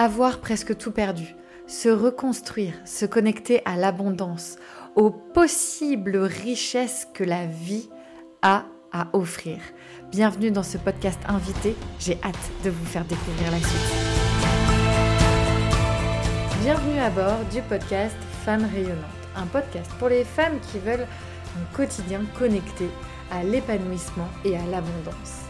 avoir presque tout perdu, se reconstruire, se connecter à l'abondance, aux possibles richesses que la vie a à offrir. Bienvenue dans ce podcast invité, j'ai hâte de vous faire découvrir la suite. Bienvenue à bord du podcast Femmes rayonnantes, un podcast pour les femmes qui veulent un quotidien connecté à l'épanouissement et à l'abondance.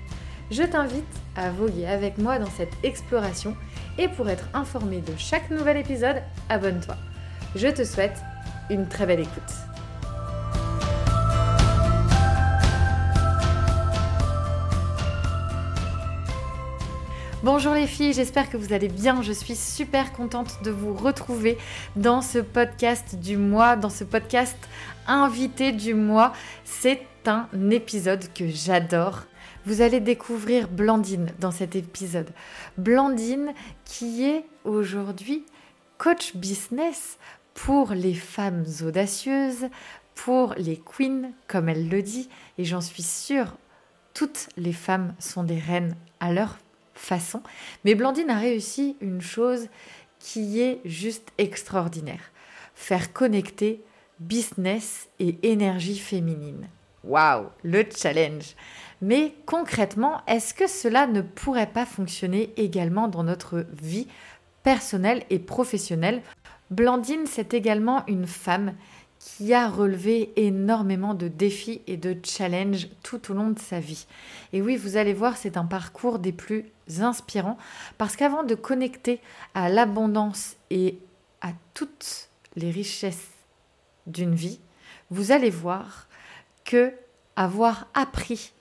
Je t'invite à voguer avec moi dans cette exploration et pour être informé de chaque nouvel épisode, abonne-toi. Je te souhaite une très belle écoute. Bonjour les filles, j'espère que vous allez bien. Je suis super contente de vous retrouver dans ce podcast du mois, dans ce podcast invité du mois. C'est un épisode que j'adore. Vous allez découvrir Blandine dans cet épisode. Blandine qui est aujourd'hui coach business pour les femmes audacieuses, pour les queens, comme elle le dit, et j'en suis sûre, toutes les femmes sont des reines à leur façon. Mais Blandine a réussi une chose qui est juste extraordinaire. Faire connecter business et énergie féminine. Waouh, le challenge. Mais concrètement, est-ce que cela ne pourrait pas fonctionner également dans notre vie personnelle et professionnelle? Blandine, c'est également une femme qui a relevé énormément de défis et de challenges tout au long de sa vie. Et oui, vous allez voir, c'est un parcours des plus inspirants parce qu'avant de connecter à l'abondance et à toutes les richesses d'une vie, vous allez voir que avoir appris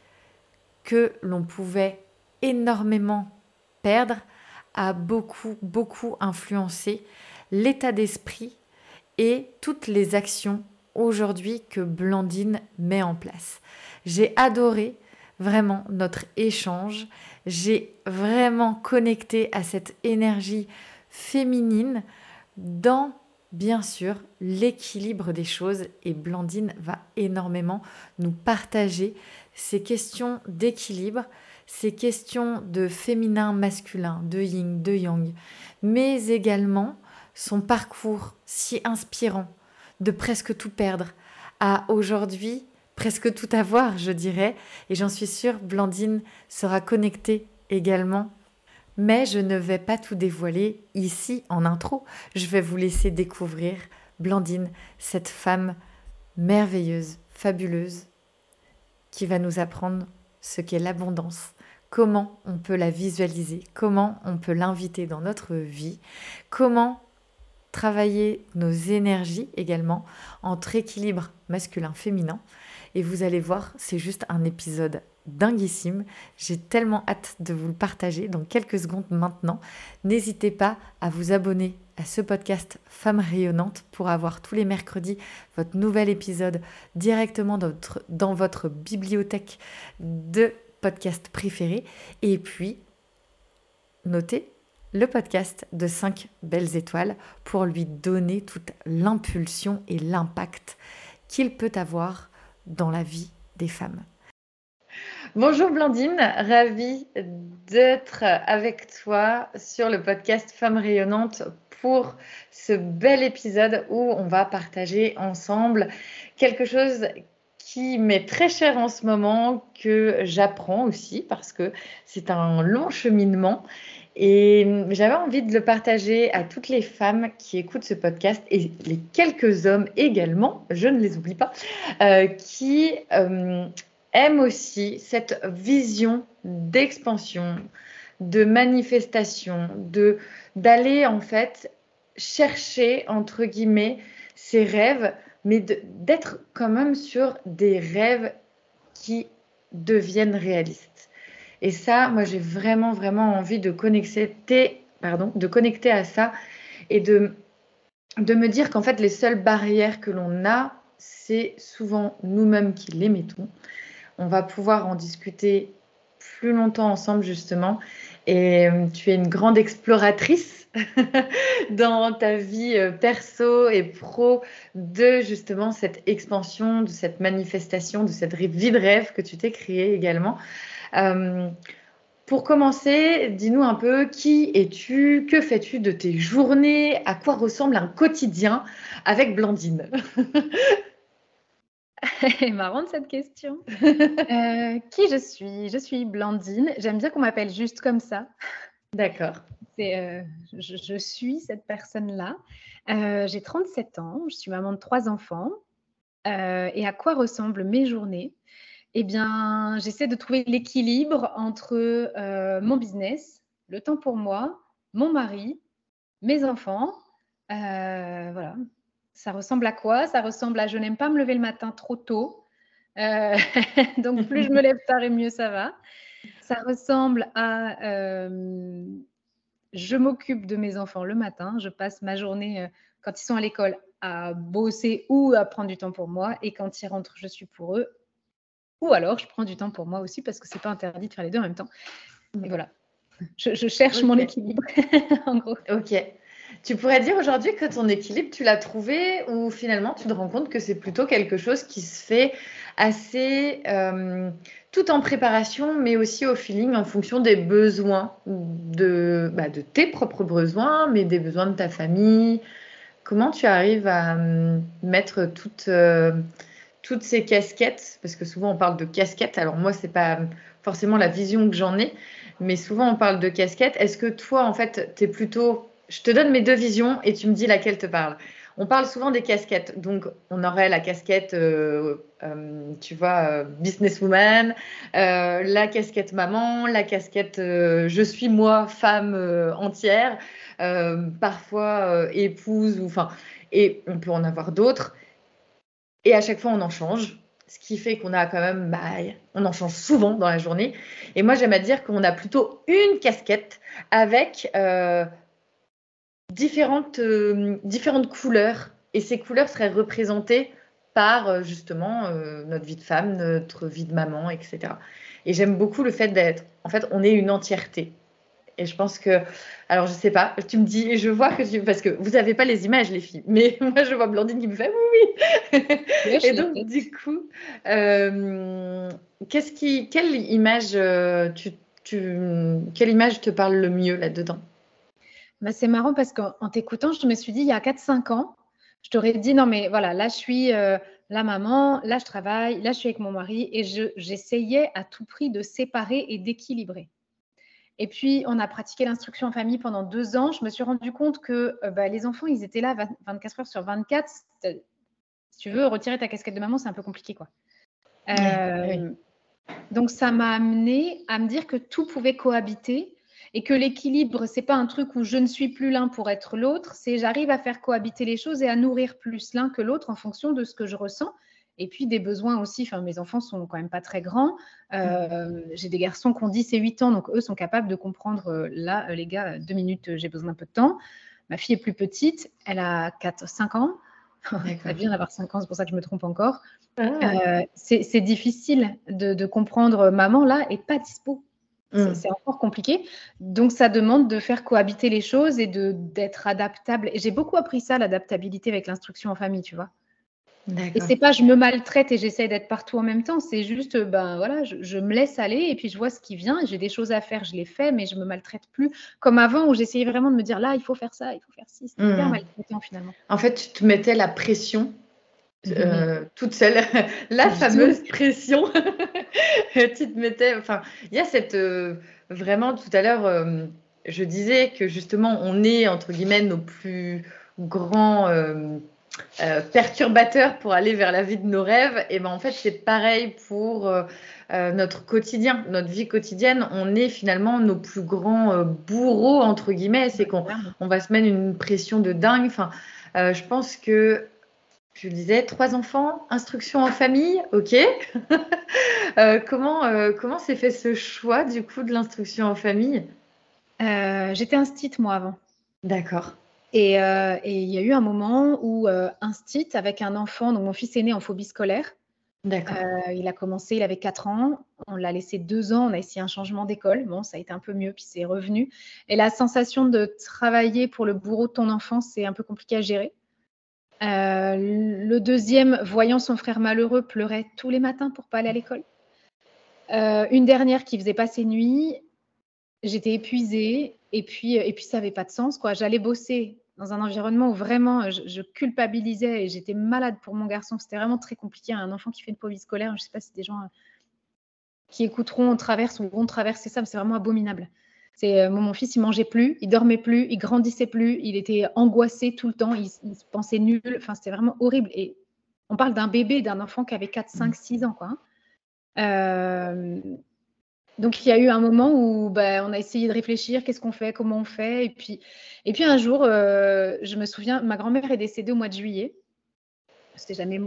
que l'on pouvait énormément perdre a beaucoup, beaucoup influencé l'état d'esprit et toutes les actions aujourd'hui que Blandine met en place. J'ai adoré vraiment notre échange, j'ai vraiment connecté à cette énergie féminine dans bien sûr l'équilibre des choses et Blandine va énormément nous partager ces questions d'équilibre, ces questions de féminin, masculin, de yin, de yang, mais également son parcours si inspirant de presque tout perdre à aujourd'hui presque tout avoir, je dirais, et j'en suis sûre, Blandine sera connectée également. Mais je ne vais pas tout dévoiler ici en intro, je vais vous laisser découvrir Blandine, cette femme merveilleuse, fabuleuse, qui va nous apprendre ce qu'est l'abondance, comment on peut la visualiser, comment on peut l'inviter dans notre vie, comment travailler nos énergies également entre équilibre masculin-féminin. Et vous allez voir, c'est juste un épisode dinguissime. J'ai tellement hâte de vous le partager dans quelques secondes maintenant. N'hésitez pas à vous abonner ce podcast Femmes rayonnantes pour avoir tous les mercredis votre nouvel épisode directement dans votre, dans votre bibliothèque de podcasts préférés. Et puis, notez le podcast de 5 belles étoiles pour lui donner toute l'impulsion et l'impact qu'il peut avoir dans la vie des femmes. Bonjour Blandine, ravie d'être avec toi sur le podcast Femmes rayonnantes pour ce bel épisode où on va partager ensemble quelque chose qui m'est très cher en ce moment, que j'apprends aussi parce que c'est un long cheminement. Et j'avais envie de le partager à toutes les femmes qui écoutent ce podcast et les quelques hommes également, je ne les oublie pas, euh, qui euh, aiment aussi cette vision d'expansion, de manifestation, de d'aller en fait chercher entre guillemets ses rêves, mais d'être quand même sur des rêves qui deviennent réalistes. Et ça, moi, j'ai vraiment, vraiment envie de connecter pardon, de connecter à ça et de, de me dire qu'en fait, les seules barrières que l'on a, c'est souvent nous-mêmes qui les mettons. On va pouvoir en discuter plus longtemps ensemble, justement. Et euh, tu es une grande exploratrice dans ta vie euh, perso et pro de justement cette expansion, de cette manifestation, de cette vie de rêve que tu t'es créée également. Euh, pour commencer, dis-nous un peu qui es-tu, que fais-tu de tes journées, à quoi ressemble un quotidien avec Blandine? Marrante cette question. Euh, qui je suis? Je suis Blandine. J'aime bien qu'on m'appelle juste comme ça. D'accord. Euh, je, suis cette personne-là. Euh, j'ai 37 ans. Je suis maman de trois enfants. et à quoi ressemblent mes journées? Eh bien, j'essaie de trouver l'équilibre entre mon business, le temps pour moi, mon mari, mes enfants. voilà, ça ressemble à quoi? Ça ressemble à je n'aime pas me lever le matin trop tôt. Euh, donc plus je me lève tard et mieux ça va. Ça ressemble à euh, je m'occupe de mes enfants le matin. Je passe ma journée euh, quand ils sont à l'école à bosser ou à prendre du temps pour moi. Et quand ils rentrent, je suis pour eux. Ou alors je prends du temps pour moi aussi parce que c'est pas interdit de faire les deux en même temps. Et voilà. Je, cherche mon équilibre en gros. Ok. Tu pourrais dire aujourd'hui que ton équilibre, tu l'as trouvé ou finalement tu te rends compte que c'est plutôt quelque chose qui se fait assez euh, tout en préparation, mais aussi au feeling en fonction des besoins, de, bah, de tes propres besoins, mais des besoins de ta famille. Comment tu arrives à euh, mettre toutes, euh, toutes ces casquettes? Parce que souvent on parle de casquettes, alors moi, c'est pas forcément la vision que j'en ai, mais souvent on parle de casquettes. Est-ce que toi, en fait, tu es plutôt je te donne mes deux visions et tu me dis laquelle te parle. On parle souvent des casquettes. Donc, on aurait la casquette, euh, euh, tu vois, euh, businesswoman, la casquette maman, la casquette je suis moi, femme entière, parfois épouse, ou enfin, et on peut en avoir d'autres. Et à chaque fois, on en change. Ce qui fait qu'on a quand même, bah, on en change souvent dans la journée. Et moi, j'aime à dire qu'on a plutôt une casquette avec différentes, euh, différentes couleurs et ces couleurs seraient représentées par euh, justement euh, notre vie de femme, notre vie de maman, etc. Et j'aime beaucoup le fait d'être, en fait, on est une entièreté. Et je pense que, alors je sais pas, tu me dis, je vois que tu, parce que vous n'avez pas les images, les filles, mais moi je vois Blandine qui me fait oui, oui. et donc du coup, qu'est-ce qui, quelle image tu, tu, quelle image te parle le mieux là-dedans? Bah, c'est marrant parce qu'en t'écoutant, je me suis dit, il y a 4-5 ans, je t'aurais dit, non, mais voilà, là, je suis euh, la maman, là, je travaille, là, je suis avec mon mari, et j'essayais à tout prix de séparer et d'équilibrer. Et puis, on a pratiqué l'instruction en famille pendant deux ans. Je me suis rendu compte que euh, bah, les enfants, ils étaient là 24 heures sur 24. Si tu veux retirer ta casquette de maman, c'est un peu compliqué, quoi. Euh, donc, ça m'a amené à me dire que tout pouvait cohabiter et que l'équilibre, c'est pas un truc où je ne suis plus l'un pour être l'autre, c'est j'arrive à faire cohabiter les choses et à nourrir plus l'un que l'autre en fonction de ce que je ressens. Et puis des besoins aussi, enfin mes enfants sont quand même pas très grands. Euh, j'ai des garçons qui ont 10 et 8 ans, donc eux sont capables de comprendre, euh, là euh, les gars, deux minutes, j'ai besoin d'un peu de temps. Ma fille est plus petite, elle a 4, 5 ans. Elle vient d'avoir 5 ans, c'est pour ça que je me trompe encore. Ah. c'est difficile de, de, comprendre maman là est pas dispo. Mm. C'est encore compliqué. Donc, ça demande de faire cohabiter les choses et d'être adaptable. Et j'ai beaucoup appris ça, l'adaptabilité avec l'instruction en famille, tu vois. Et c'est pas je me maltraite et j'essaie d'être partout en même temps. C'est juste, ben voilà, je, me laisse aller et puis je vois ce qui vient. J'ai des choses à faire, je les fais, mais je me maltraite plus comme avant où j'essayais vraiment de me dire là, il faut faire ça, il faut faire ci. C'était bien mm. maltraitant finalement. En fait, tu te mettais la pression euh, toute seule, la fameuse pression. tu te mettais, enfin, il y a cette euh, vraiment tout à l'heure, euh, je disais que justement on est entre guillemets nos plus grands perturbateurs pour aller vers la vie de nos rêves. Et ben en fait c'est pareil pour notre quotidien, notre vie quotidienne. On est finalement nos plus grands bourreaux entre guillemets. C'est qu'on on va se mettre une pression de dingue. Enfin, je pense que tu le disais, trois enfants, instruction en famille, ok. euh, comment euh, comment s'est fait ce choix du coup de l'instruction en famille? Euh, j'étais instite, moi, avant. D'accord. Et il y a eu un moment où instite avec un enfant, donc mon fils est né en phobie scolaire. D'accord. il a commencé, il avait 4 ans. On l'a laissé 2 ans. On a essayé un changement d'école. Bon, ça a été un peu mieux, puis c'est revenu. Et la sensation de travailler pour le bourreau de ton enfant, c'est un peu compliqué à gérer. Le deuxième, voyant son frère malheureux, pleurait tous les matins pour pas aller à l'école. une dernière qui faisait pas ses nuits. J'étais épuisée et puis, et puis ça n'avait pas de sens. quoi. J'allais bosser dans un environnement où vraiment euh, je, culpabilisais et j'étais malade pour mon garçon. C'était vraiment très compliqué. Un enfant qui fait une phobie scolaire, je sais pas si des gens euh, qui écouteront, traversent ou vont traverser ça, mais c'est vraiment abominable. C'est euh, mon fils, il mangeait plus, il dormait plus, il grandissait plus, il était angoissé tout le temps, il, se pensait nul. Enfin, c'était vraiment horrible. Et on parle d'un bébé, d'un enfant qui avait 4, 5, 6 ans, quoi. Hein. Donc, il y a eu un moment où bah, on a essayé de réfléchir, qu'est-ce qu'on fait, comment on fait. Et puis, et puis un jour, euh, je me souviens, ma grand-mère est décédée au mois de juillet. C'était jamais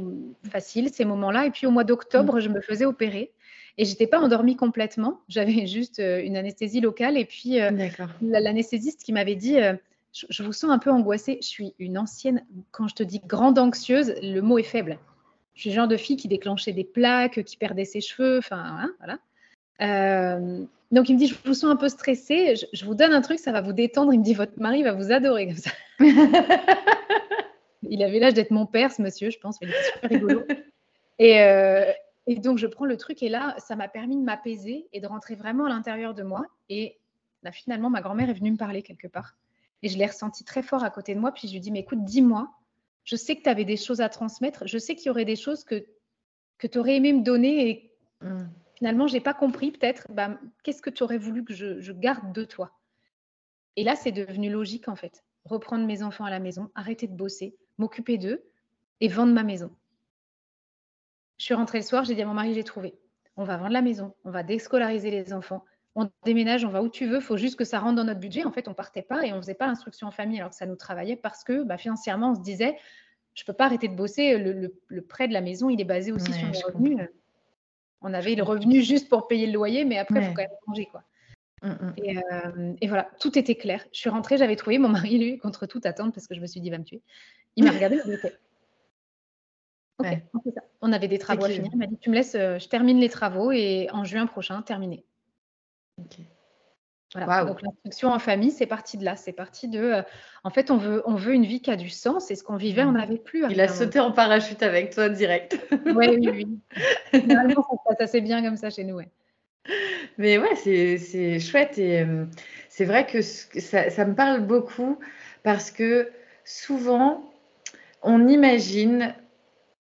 facile ces moments-là. Et puis au mois d'octobre, je me faisais opérer. Et j'étais pas endormie complètement. J'avais juste euh, une anesthésie locale. Et puis euh, l'anesthésiste qui m'avait dit je, vous sens un peu angoissée. Je suis une ancienne, quand je te dis grande anxieuse, le mot est faible. Je suis le genre de fille qui déclenchait des plaques, qui perdait ses cheveux. Enfin, hein, voilà. Euh, donc il me dit, je vous sens un peu stressée, je, vous donne un truc, ça va vous détendre. Il me dit, votre mari va vous adorer comme ça. il avait l'âge d'être mon père, ce monsieur, je pense, il était super rigolo. Et, euh, et, donc je prends le truc et là, ça m'a permis de m'apaiser et de rentrer vraiment à l'intérieur de moi. Et bah, finalement, ma grand-mère est venue me parler quelque part. Et je l'ai ressenti très fort à côté de moi. Puis je lui dis, mais écoute, dis-moi, je sais que tu avais des choses à transmettre, je sais qu'il y aurait des choses que, que tu aurais aimé me donner et mm finalement, j'ai pas compris peut-être, bah, qu'est-ce que tu aurais voulu que je, garde de toi? Et là, c'est devenu logique en fait. Reprendre mes enfants à la maison, arrêter de bosser, m'occuper d'eux et vendre ma maison. Je suis rentrée le soir, j'ai dit à mon mari, j'ai trouvé. On va vendre la maison, on va déscolariser les enfants, on déménage, on va où tu veux, il faut juste que ça rentre dans notre budget. En fait, on partait pas et on faisait pas l'instruction en famille alors que ça nous travaillait parce que bah, financièrement, on se disait, je peux pas arrêter de bosser, le, prêt de la maison, il est basé aussi sur mes revenus. On avait le revenu juste pour payer le loyer, mais après, il faut quand même manger. Quoi. Mm, mm. Euh, et, voilà, tout était clair. Je suis rentrée, j'avais trouvé mon mari, lui, contre toute attente, parce que je me suis dit, il va me tuer. Il m'a regardé, il Ok, on, ça. on avait des travaux à finir. Il m'a dit, tu me laisses, euh, je termine les travaux et en juin prochain, terminé. Ok. Donc l'instruction en famille, c'est parti de là. C'est parti de. Euh, en fait, on veut, on veut une vie qui a du sens. Et ce qu'on vivait, on mmh. n'avait plus. Il a sauté en parachute avec toi direct. oui, oui, oui. Finalement, ça se passe assez bien comme ça chez nous. Ouais. Mais ouais, c'est chouette. Et euh, c'est vrai que ça, ça, me parle beaucoup parce que souvent, on imagine.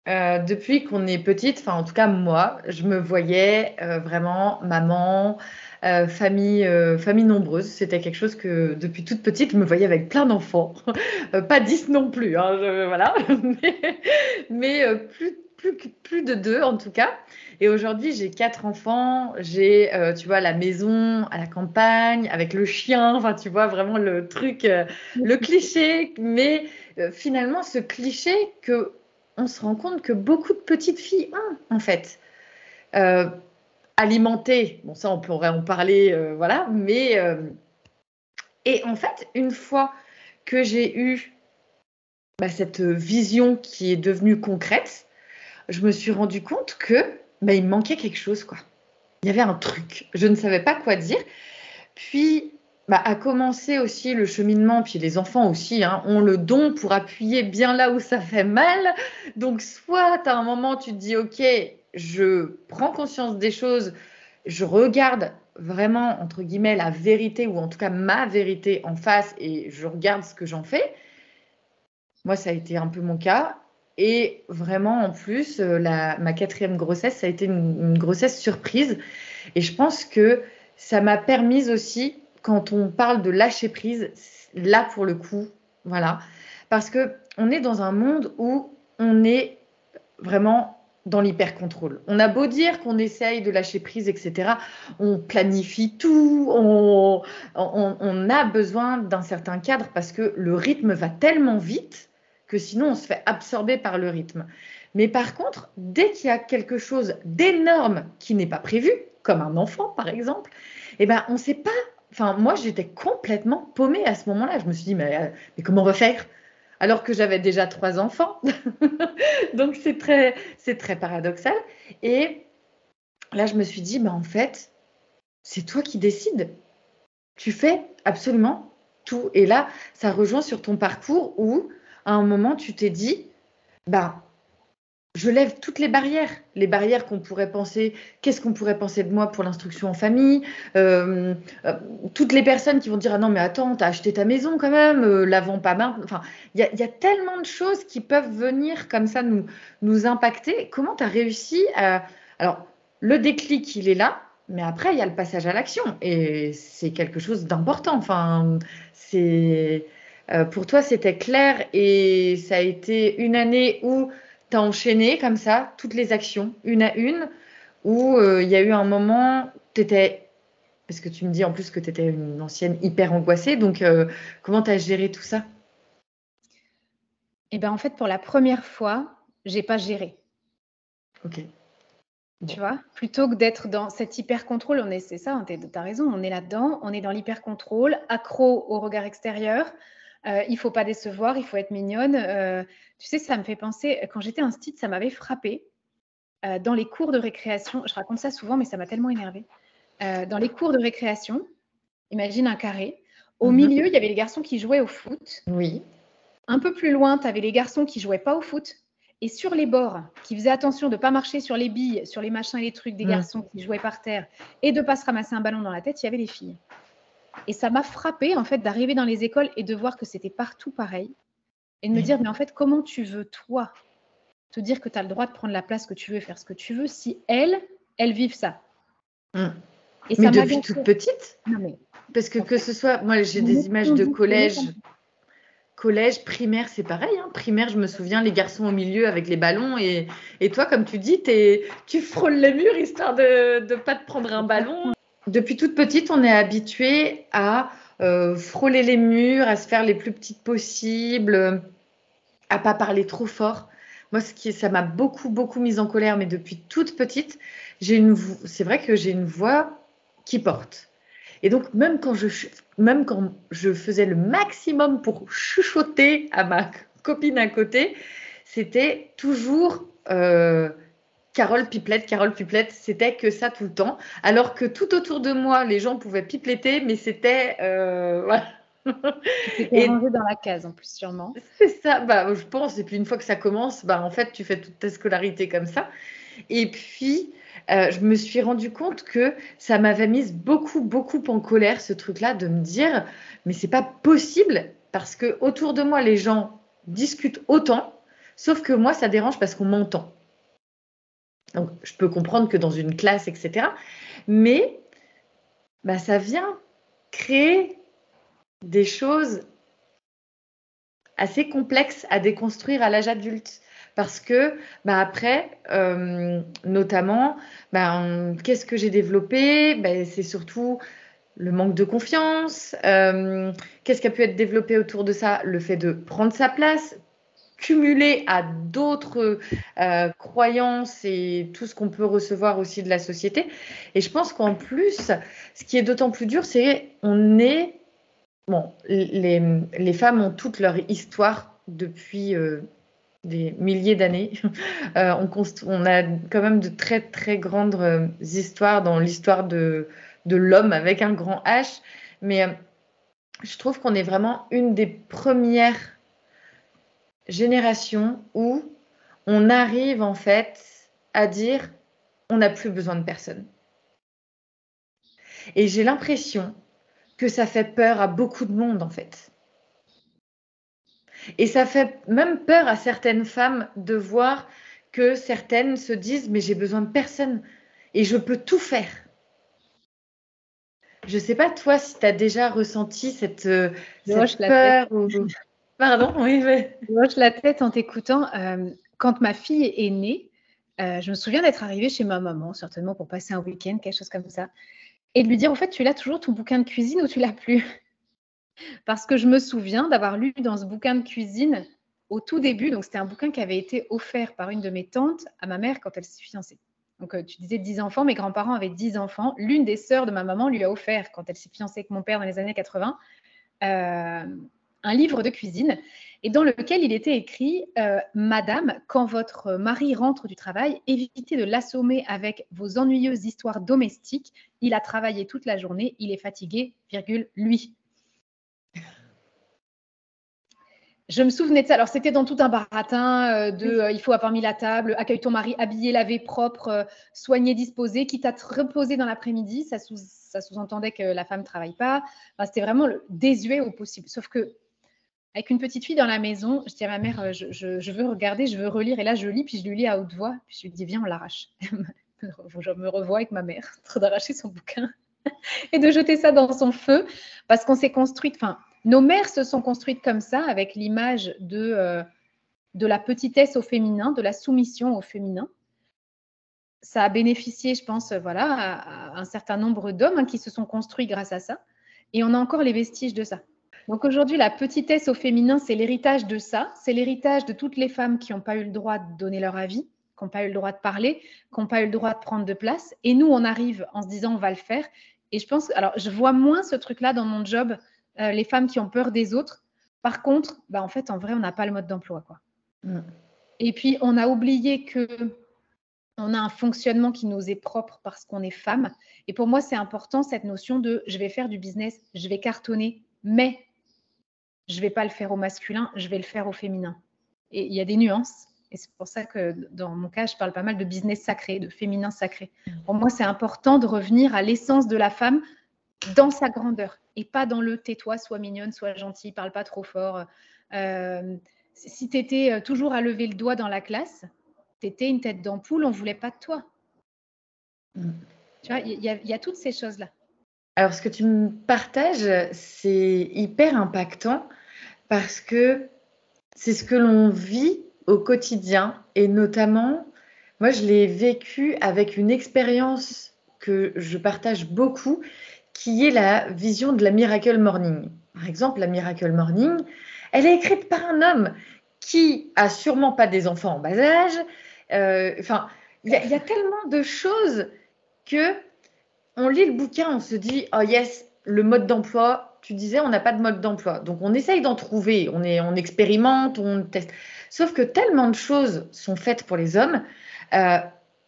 Euh, depuis qu'on est petite, enfin en tout cas moi, je me voyais vraiment maman, euh, famille, euh, famille nombreuse. C'était quelque chose que depuis toute petite, je me voyais avec plein d'enfants. Euh, pas dix non plus, hein, voilà, mais, plus, plus, plus de deux en tout cas. Et aujourd'hui, j'ai quatre enfants. J'ai, tu vois, la maison à la campagne avec le chien. Enfin, tu vois, vraiment le truc, le cliché. Mais finalement, ce cliché que on se rend compte que beaucoup de petites filles ont, en fait alimenter. Bon, ça, on pourrait en parler, euh, voilà. Mais euh, et en fait, une fois que j'ai eu bah, cette vision qui est devenue concrète, je me suis rendu compte que bah, il manquait quelque chose, quoi. Il y avait un truc. Je ne savais pas quoi dire. Puis bah, a commencé aussi le cheminement, puis les enfants aussi hein, ont le don pour appuyer bien là où ça fait mal. Donc, soit à un moment, tu te dis, OK, je prends conscience des choses, je regarde vraiment, entre guillemets, la vérité, ou en tout cas ma vérité en face, et je regarde ce que j'en fais. Moi, ça a été un peu mon cas. Et vraiment, en plus, euh, ma quatrième grossesse, ça a été une, grossesse surprise. Et je pense que ça m'a permis aussi, quand on parle de lâcher prise, là pour le coup, voilà, parce que on est dans un monde où on est vraiment dans l'hyper-contrôle. On a beau dire qu'on essaye de lâcher prise, etc. On planifie tout, on, a besoin d'un certain cadre parce que le rythme va tellement vite que sinon on se fait absorber par le rythme. Mais par contre, dès qu'il y a quelque chose d'énorme qui n'est pas prévu, comme un enfant par exemple, eh ben, on ne sait pas moi, j'étais complètement paumée à ce moment-là. Je me suis dit, mais, euh, comment on va faire? Alors que j'avais déjà trois enfants. Donc c'est très, c'est très paradoxal. Et là, je me suis dit, bah, en fait, c'est toi qui décides. Tu fais absolument tout. Et là, ça rejoint sur ton parcours où, à un moment, tu t'es dit, bah, je lève toutes les barrières, les barrières qu'on pourrait penser, qu'est-ce qu'on pourrait penser de moi pour l'instruction en famille, euh, euh, toutes les personnes qui vont dire ah non mais attends, t'as acheté ta maison quand même, euh, la vends pas mal. Enfin, il y, a tellement de choses qui peuvent venir comme ça nous, impacter. Comment tu as réussi à... Alors, le déclic, il est là, mais après, il y a le passage à l'action et c'est quelque chose d'important. Enfin, c'est... pour toi, c'était clair et ça a été une année où tu as enchaîné comme ça toutes les actions, une à une, où euh, il y a eu un moment, tu étais, parce que tu me dis en plus que tu étais une ancienne hyper angoissée, donc euh, comment tu as géré tout ça? Eh bien, en fait, pour la première fois, j'ai pas géré. Ok. Tu vois, plutôt que d'être dans cet hyper contrôle, on est, c'est ça, tu as raison, on est là-dedans, on est dans l'hyper contrôle, accro au regard extérieur, euh, il faut pas décevoir, il faut être mignonne. Euh, tu sais, ça me fait penser, quand j'étais un ça m'avait frappé. Euh, dans les cours de récréation, je raconte ça souvent, mais ça m'a tellement énervé. dans les cours de récréation, imagine un carré. Au mhm. milieu, il y avait les garçons qui jouaient au foot. Oui. Un peu plus loin, tu avais les garçons qui jouaient pas au foot. Et sur les bords, qui faisaient attention de ne pas marcher sur les billes, sur les machins et les trucs des mhm. garçons qui jouaient par terre et de ne pas se ramasser un ballon dans la tête, il y avait les filles. Et ça m'a frappé en fait d'arriver dans les écoles et de voir que c'était partout pareil. Et de me dire, mais en fait, comment tu veux, toi, te dire que tu as le droit de prendre la place que tu veux et faire ce que tu veux si elles, elles vivent ça? Mmh. et Mais depuis toute petite? Parce que que ce soit, moi j'ai des images de collège, collège, primaire, c'est pareil. Hein. Primaire, je me souviens, les garçons au milieu avec les ballons. Et, et toi, comme tu dis, es, tu frôles les murs histoire de ne pas te prendre un ballon. Depuis toute petite, on est habitué à euh, frôler les murs, à se faire les plus petites possibles, à pas parler trop fort. Moi, ce qui, ça m'a beaucoup, beaucoup mise en colère, mais depuis toute petite, j'ai une, c'est vrai que j'ai une voix qui porte. Et donc, même quand je, même quand je faisais le maximum pour chuchoter à ma copine à côté, c'était toujours euh, Carole Pipelette, Carole Pipelette, c'était que ça tout le temps. Alors que tout autour de moi, les gens pouvaient pipeletter, mais c'était. Euh, voilà. Et rangé dans la case en plus, sûrement. C'est ça, bah, je pense. Et puis une fois que ça commence, bah, en fait, tu fais toute ta scolarité comme ça. Et puis, euh, je me suis rendu compte que ça m'avait mise beaucoup, beaucoup en colère, ce truc-là, de me dire, mais c'est pas possible, parce que autour de moi, les gens discutent autant, sauf que moi, ça dérange parce qu'on m'entend. Donc, je peux comprendre que dans une classe, etc. Mais bah, ça vient créer des choses assez complexes à déconstruire à l'âge adulte. Parce que bah, après, euh, notamment, bah, qu'est-ce que j'ai développé? C'est surtout le manque de confiance. Euh, qu'est-ce qui a pu être développé autour de ça? Le fait de prendre sa place, cumulé à d'autres euh, croyances et tout ce qu'on peut recevoir aussi de la société. Et je pense qu'en plus, ce qui est d'autant plus dur, c'est on est bon, les, les, femmes ont toute leur histoire depuis euh, des milliers d'années. Euh, on, on, a quand même de très très grandes histoires dans l'histoire de, de l'homme avec un grand H, mais je trouve qu'on est vraiment une des premières génération où on arrive en fait à dire on n'a plus besoin de personne. Et j'ai l'impression que ça fait peur à beaucoup de monde en fait. Et ça fait même peur à certaines femmes de voir que certaines se disent mais j'ai besoin de personne et je peux tout faire. Je ne sais pas toi si tu as déjà ressenti cette, euh, peur. Ou... Pardon, oui. Mais... Je la tête en t'écoutant. Euh, quand ma fille est née, euh, je me souviens d'être arrivée chez ma maman, certainement pour passer un week-end, quelque chose comme ça, et de lui dire, en fait, tu l'as toujours ton bouquin de cuisine ou tu l'as plus? Parce que je me souviens d'avoir lu dans ce bouquin de cuisine au tout début, donc c'était un bouquin qui avait été offert par une de mes tantes à ma mère quand elle s'est fiancée. Donc, euh, tu disais 10 enfants, mes grands-parents avaient 10 enfants. L'une des sœurs de ma maman lui a offert, quand elle s'est fiancée avec mon père dans les années 80, euh, un livre de cuisine et dans lequel il était écrit euh, Madame, quand votre mari rentre du travail, évitez de l'assommer avec vos ennuyeuses histoires domestiques. Il a travaillé toute la journée, il est fatigué, virgule, lui. Je me souvenais de ça. Alors, c'était dans tout un baratin euh, de euh, il faut avoir mis la table, accueille ton mari habillé, lavé, propre, soigné, disposé, quitte à te reposer dans l'après-midi. Ça, sous, entendait que la femme ne travaille pas. c'était vraiment le désuet au possible. Sauf que avec une petite fille dans la maison, je dis à ma mère, euh, je, veux regarder, je veux relire. Et là, je lis, puis je lui lis à haute voix. Puis je lui dis, viens, on l'arrache. je me revois avec ma mère, en train d'arracher son bouquin et de jeter ça dans son feu. Parce qu'on s'est construite, enfin, nos mères se sont construites comme ça, avec l'image de, euh, de la petitesse au féminin, de la soumission au féminin. Ça a bénéficié, je pense, voilà, à, un certain nombre d'hommes hein, qui se sont construits grâce à ça. Et on a encore les vestiges de ça. Donc aujourd'hui, la petitesse au féminin, c'est l'héritage de ça. C'est l'héritage de toutes les femmes qui n'ont pas eu le droit de donner leur avis, qui n'ont pas eu le droit de parler, qui n'ont pas eu le droit de prendre de place. Et nous, on arrive en se disant, on va le faire. Et je pense, alors je vois moins ce truc-là dans mon job, euh, les femmes qui ont peur des autres. Par contre, bah, en fait, en vrai, on n'a pas le mode d'emploi. quoi. Mm. Et puis, on a oublié que on a un fonctionnement qui nous est propre parce qu'on est femme. Et pour moi, c'est important cette notion de je vais faire du business, je vais cartonner, mais je ne vais pas le faire au masculin, je vais le faire au féminin. Et il y a des nuances. Et c'est pour ça que dans mon cas, je parle pas mal de business sacré, de féminin sacré. Pour moi, c'est important de revenir à l'essence de la femme dans sa grandeur et pas dans le tais-toi, sois mignonne, sois gentille, parle pas trop fort. Euh, si tu étais euh, toujours à lever le doigt dans la classe, tu étais une tête d'ampoule, on voulait pas de toi. Mm. Tu vois, il y, a toutes ces choses-là. Alors, ce que tu me partages, c'est hyper impactant parce que c'est ce que l'on vit au quotidien et notamment, moi, je l'ai vécu avec une expérience que je partage beaucoup, qui est la vision de la Miracle Morning. Par exemple, la Miracle Morning, elle est écrite par un homme qui a sûrement pas des enfants en bas âge. Euh, enfin, il y, a tellement de choses que on lit le bouquin, on se dit, oh yes, le mode d'emploi, tu disais, on n'a pas de mode d'emploi. Donc on essaye d'en trouver, on, est, on expérimente, on teste. Sauf que tellement de choses sont faites pour les hommes. Euh,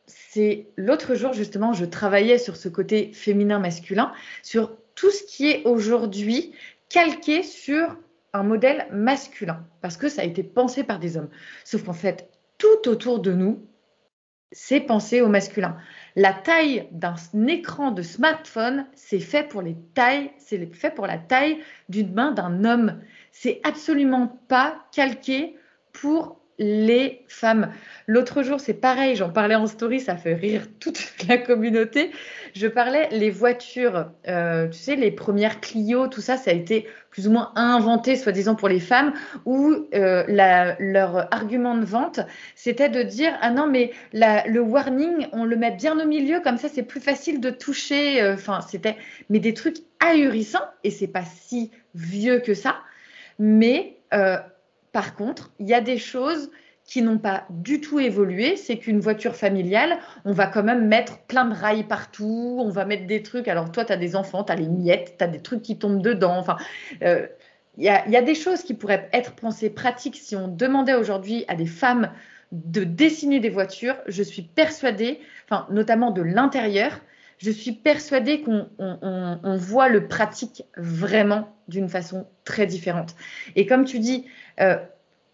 c'est l'autre jour, justement, je travaillais sur ce côté féminin-masculin, sur tout ce qui est aujourd'hui calqué sur un modèle masculin, parce que ça a été pensé par des hommes. Sauf qu'en fait, tout autour de nous, c'est pensé au masculin. La taille d'un écran de smartphone, c'est fait pour les tailles, c'est fait pour la taille d'une main d'un homme. C'est absolument pas calqué pour les femmes. L'autre jour, c'est pareil, j'en parlais en story, ça fait rire toute la communauté. Je parlais les voitures, euh, tu sais, les premières Clio, tout ça, ça a été plus ou moins inventé, soi-disant, pour les femmes, où euh, leur argument de vente, c'était de dire Ah non, mais le warning, on le met bien au milieu, comme ça, c'est plus facile de toucher. Euh, enfin, c'était, mais des trucs ahurissants, et c'est pas si vieux que ça, mais par contre, il y a des choses qui n'ont pas du tout évolué, c'est qu'une voiture familiale, on va quand même mettre plein de rails partout, on va mettre des trucs. Alors toi, tu as des enfants, tu as les miettes, tu as des trucs qui tombent dedans. Enfin, euh, il y, a, des choses qui pourraient être pensées pratiques si on demandait aujourd'hui à des femmes de dessiner des voitures. Je suis persuadée, enfin, notamment de l'intérieur, je suis persuadée qu'on voit le pratique vraiment d'une façon très différente. Et comme tu dis, euh,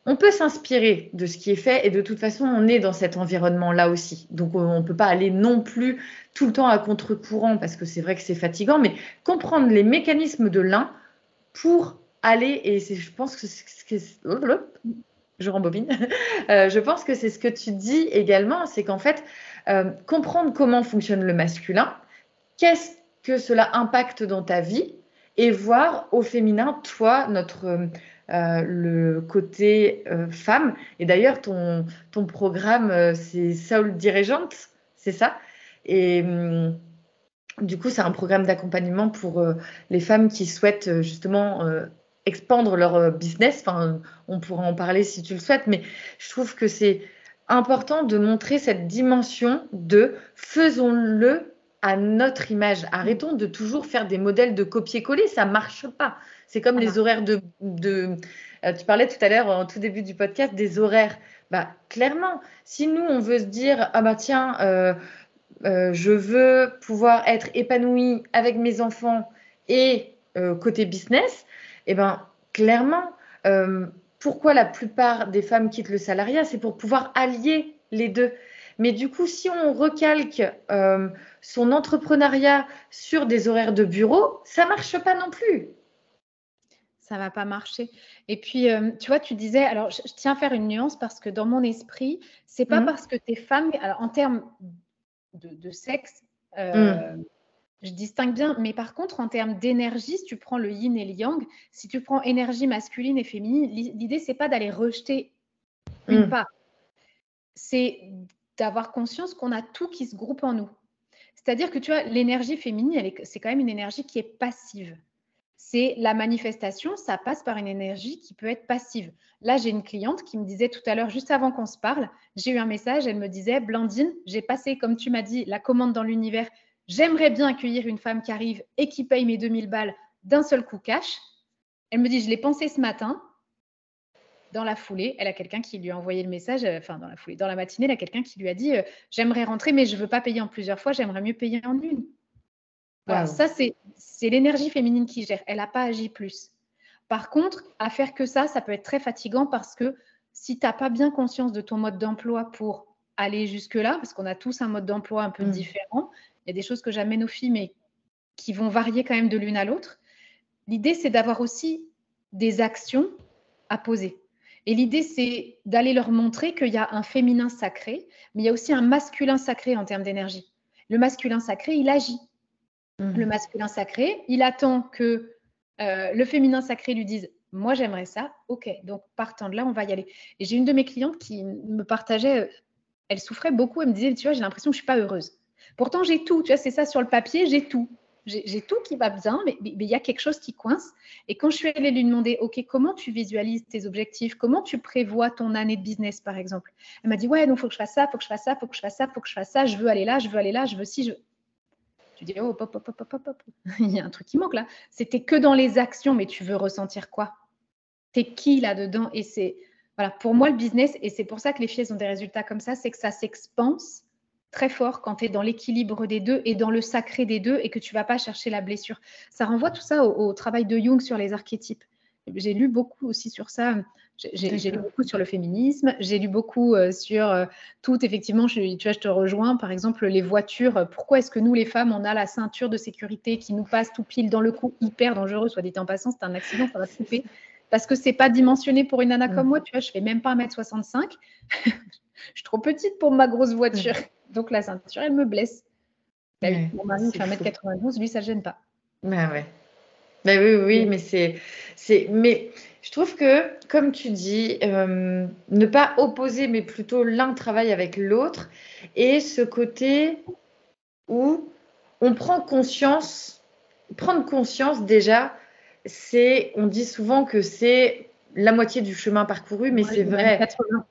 on peut s'inspirer de ce qui est fait et de toute façon, on est dans cet environnement-là aussi. Donc, on ne peut pas aller non plus tout le temps à contre-courant parce que c'est vrai que c'est fatigant, mais comprendre les mécanismes de l'un pour aller, et je pense que c'est je euh, je pense que c'est ce que tu dis également, c'est qu'en fait, euh, comprendre comment fonctionne le masculin, qu'est-ce que cela impacte dans ta vie, et voir au féminin, toi, notre euh, le côté euh, femme. Et d'ailleurs, ton, ton programme, c'est Soul Dirigent, c'est ça? Et hum, du coup, c'est un programme d'accompagnement pour les femmes qui souhaitent justement expandre leur business. Enfin, on pourra en parler si tu le souhaites, mais je trouve que c'est important de montrer cette dimension de faisons-le à notre image. Arrêtons de toujours faire des modèles de copier-coller, ça marche pas. C'est comme les horaires de, de euh, tu parlais tout à l'heure en tout début du podcast des horaires. Bah clairement, si nous on veut se dire ah bah tiens euh, euh, je veux pouvoir être épanouie avec mes enfants et côté business, eh ben clairement pourquoi la plupart des femmes quittent le salariat, c'est pour pouvoir allier les deux. Mais du coup, si on recalque euh, son entrepreneuriat sur des horaires de bureau, ça marche pas non plus. Ça va pas marcher. Et puis, euh, tu vois, tu disais, alors je, tiens à faire une nuance parce que dans mon esprit, c'est pas mmh. parce que tu es femme, alors en termes de, sexe, euh, mmh je distingue bien, mais par contre, en termes d'énergie, si tu prends le yin et le yang, si tu prends énergie masculine et féminine, l'idée, c'est pas d'aller rejeter une mm. part, c'est d'avoir conscience qu'on a tout qui se groupe en nous. C'est-à-dire que tu vois, l'énergie féminine, c'est quand même une énergie qui est passive. C'est la manifestation, ça passe par une énergie qui peut être passive. Là, j'ai une cliente qui me disait tout à l'heure, juste avant qu'on se parle, j'ai eu un message, elle me disait, Blandine, j'ai passé, comme tu m'as dit, la commande dans l'univers J'aimerais bien accueillir une femme qui arrive et qui paye mes 2000 balles d'un seul coup cash. Elle me dit, je l'ai pensé ce matin. Dans la foulée, elle a quelqu'un qui lui a envoyé le message, euh, enfin dans la foulée, dans la matinée, elle a quelqu'un qui lui a dit, euh, j'aimerais rentrer, mais je ne veux pas payer en plusieurs fois, j'aimerais mieux payer en une. Voilà, ça c'est l'énergie féminine qui gère. Elle n'a pas agi plus. Par contre, à faire que ça, ça peut être très fatigant parce que si tu n'as pas bien conscience de ton mode d'emploi pour aller jusque-là, parce qu'on a tous un mode d'emploi un peu mmh. différent, il y a des choses que j'amène aux filles, mais qui vont varier quand même de l'une à l'autre. L'idée, c'est d'avoir aussi des actions à poser. Et l'idée, c'est d'aller leur montrer qu'il y a un féminin sacré, mais il y a aussi un masculin sacré en termes d'énergie. Le masculin sacré, il agit. Mmh. Le masculin sacré, il attend que euh, le féminin sacré lui dise Moi, j'aimerais ça. OK, donc partant de là, on va y aller. Et j'ai une de mes clientes qui me partageait, euh, elle souffrait beaucoup, elle me disait Tu vois, j'ai l'impression que je suis pas heureuse. Pourtant, j'ai tout. Tu vois, c'est ça sur le papier, j'ai tout. J'ai tout qui va bien, mais il y a quelque chose qui coince. Et quand je suis allée lui demander, OK, comment tu visualises tes objectifs? Comment tu prévois ton année de business, par exemple? Elle m'a dit, ouais, donc il faut que je fasse ça, il faut que je fasse ça, il faut que je fasse ça, il faut que je fasse ça, je veux aller là, je veux aller là, je veux si, je Tu dis, oh, pop, pop, pop, pop, pop. il y a un truc qui manque là. C'était que dans les actions, mais tu veux ressentir quoi? T'es qui là-dedans? Et c'est, voilà, pour moi, le business, et c'est pour ça que les filles ont des résultats comme ça, c'est que ça s'expanse très fort quand tu es dans l'équilibre des deux et dans le sacré des deux et que tu vas pas chercher la blessure. Ça renvoie tout ça au, travail de Jung sur les archétypes. J'ai lu beaucoup aussi sur ça. J'ai lu beaucoup sur le féminisme. J'ai lu beaucoup euh, sur euh, tout. Effectivement, je, tu vois, je te rejoins. Par exemple, les voitures. Pourquoi est-ce que nous, les femmes, on a la ceinture de sécurité qui nous passe tout pile dans le cou, hyper dangereux, soit dit en passant, c'est un accident, ça va se couper. Parce que c'est pas dimensionné pour une nana comme mm. moi. Tu vois, je fais même pas 1m65. je suis trop petite pour ma grosse voiture. Donc la ceinture, elle me blesse. Bah mon mari fait 1m92, lui, ça ne gêne pas. Bah ouais. Bah oui, oui, mais c'est, c'est, mais je trouve que, comme tu dis, euh, ne pas opposer, mais plutôt l'un travaille avec l'autre, et ce côté où on prend conscience, prendre conscience déjà, c'est, on dit souvent que c'est la moitié du chemin parcouru, mais c'est vrai.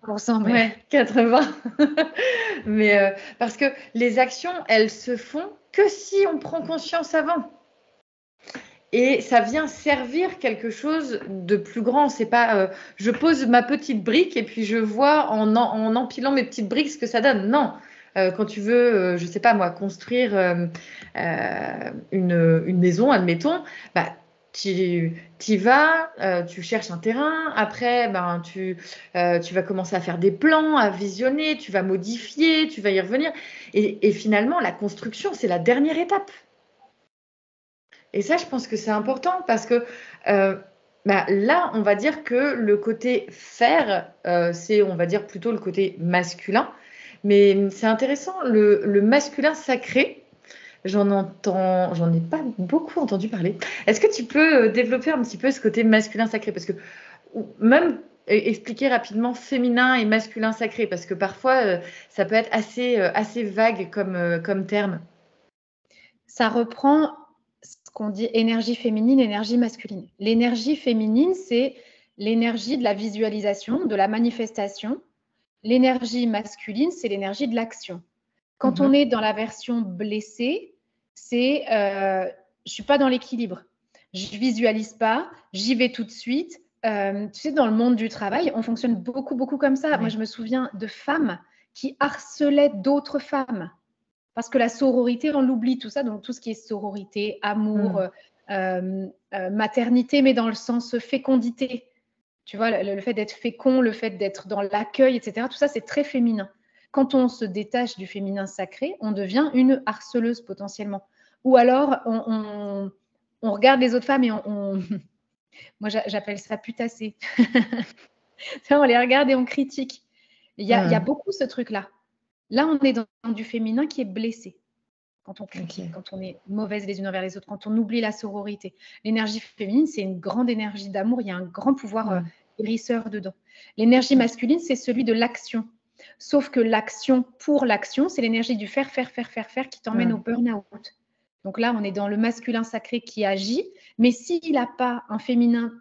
80%. Mais... Ouais, 80. mais euh, parce que les actions, elles se font que si on prend conscience avant. Et ça vient servir quelque chose de plus grand. C'est pas euh, je pose ma petite brique et puis je vois en, en, empilant mes petites briques ce que ça donne. Non. Euh, quand tu veux, je sais pas moi, construire une, une, maison, admettons, bah, tu y vas, euh, tu cherches un terrain, après ben, tu, euh, tu vas commencer à faire des plans, à visionner, tu vas modifier, tu vas y revenir. Et, finalement, la construction, c'est la dernière étape. Et ça, je pense que c'est important parce que euh, ben, là, on va dire que le côté faire, c'est, on va dire, plutôt le côté masculin. Mais c'est intéressant, le, le masculin sacré, J'en entends, j'en ai pas beaucoup entendu parler. Est-ce que tu peux euh, développer un petit peu ce côté masculin sacré? Parce que même expliquer rapidement féminin et masculin sacré, parce que parfois euh, ça peut être assez, euh, assez vague comme, comme terme. Ça reprend ce qu'on dit énergie féminine, énergie masculine. L'énergie féminine, c'est l'énergie de la visualisation, de la manifestation, l'énergie masculine, c'est l'énergie de l'action. Quand on mhm. est dans la version blessée, c'est euh, je suis pas dans l'équilibre. Je visualise pas, j'y vais tout de suite. Euh, tu sais, dans le monde du travail, on fonctionne beaucoup, beaucoup comme ça. Moi, je me souviens de femmes qui harcelaient d'autres femmes. Parce que la sororité, on l'oublie, tout ça. Donc, tout ce qui est sororité, amour, mm. euh, euh, maternité, mais dans le sens fécondité. Tu vois, le, fait d'être fécond, le fait d'être dans l'accueil, etc. Tout ça, c'est très féminin. Quand on se détache du féminin sacré, on devient une harceleuse potentiellement. Ou alors, on, regarde les autres femmes et on. Moi, j'appelle ça putasser. on les regarde et on critique. Il y a, il y a beaucoup ce truc-là. Là, on est dans du féminin qui est blessé. Quand on quand on est mauvaise les unes envers les autres, quand on oublie la sororité. L'énergie féminine, c'est une grande énergie d'amour. Il y a un grand pouvoir euh, guérisseur dedans. L'énergie masculine, c'est celui de l'action. Sauf que l'action pour l'action, c'est l'énergie du faire, faire, faire, faire, faire qui t'emmène au burn-out. Donc là, on est dans le masculin sacré qui agit, mais s'il n'a pas un féminin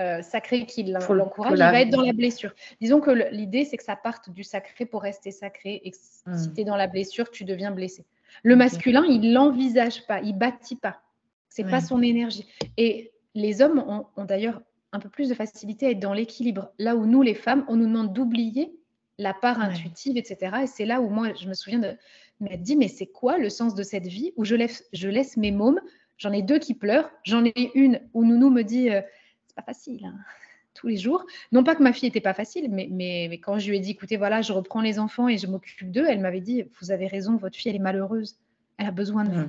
euh, sacré qui l'encourage, il va être dans la blessure. Disons que l'idée, c'est que ça parte du sacré pour rester sacré. Et si hmm. tu es dans la blessure, tu deviens blessé. Le masculin, il l'envisage pas, il bâtit pas. C'est pas son énergie. Et les hommes ont, d'ailleurs un peu plus de facilité à être dans l'équilibre. Là où nous, les femmes, on nous demande d'oublier la part intuitive, etc. Et c'est là où moi, je me souviens de m'être dit, mais c'est quoi le sens de cette vie où je laisse, je laisse mes mômes J'en ai deux qui pleurent. J'en ai une où Nounou me dit, euh, pas facile. Hein, tous les jours. Non pas que ma fille n'était pas facile, mais, mais, quand je lui ai dit, écoutez, voilà, je reprends les enfants et je m'occupe d'eux, elle m'avait dit, vous avez raison, votre fille, elle est malheureuse. Elle a besoin de vous.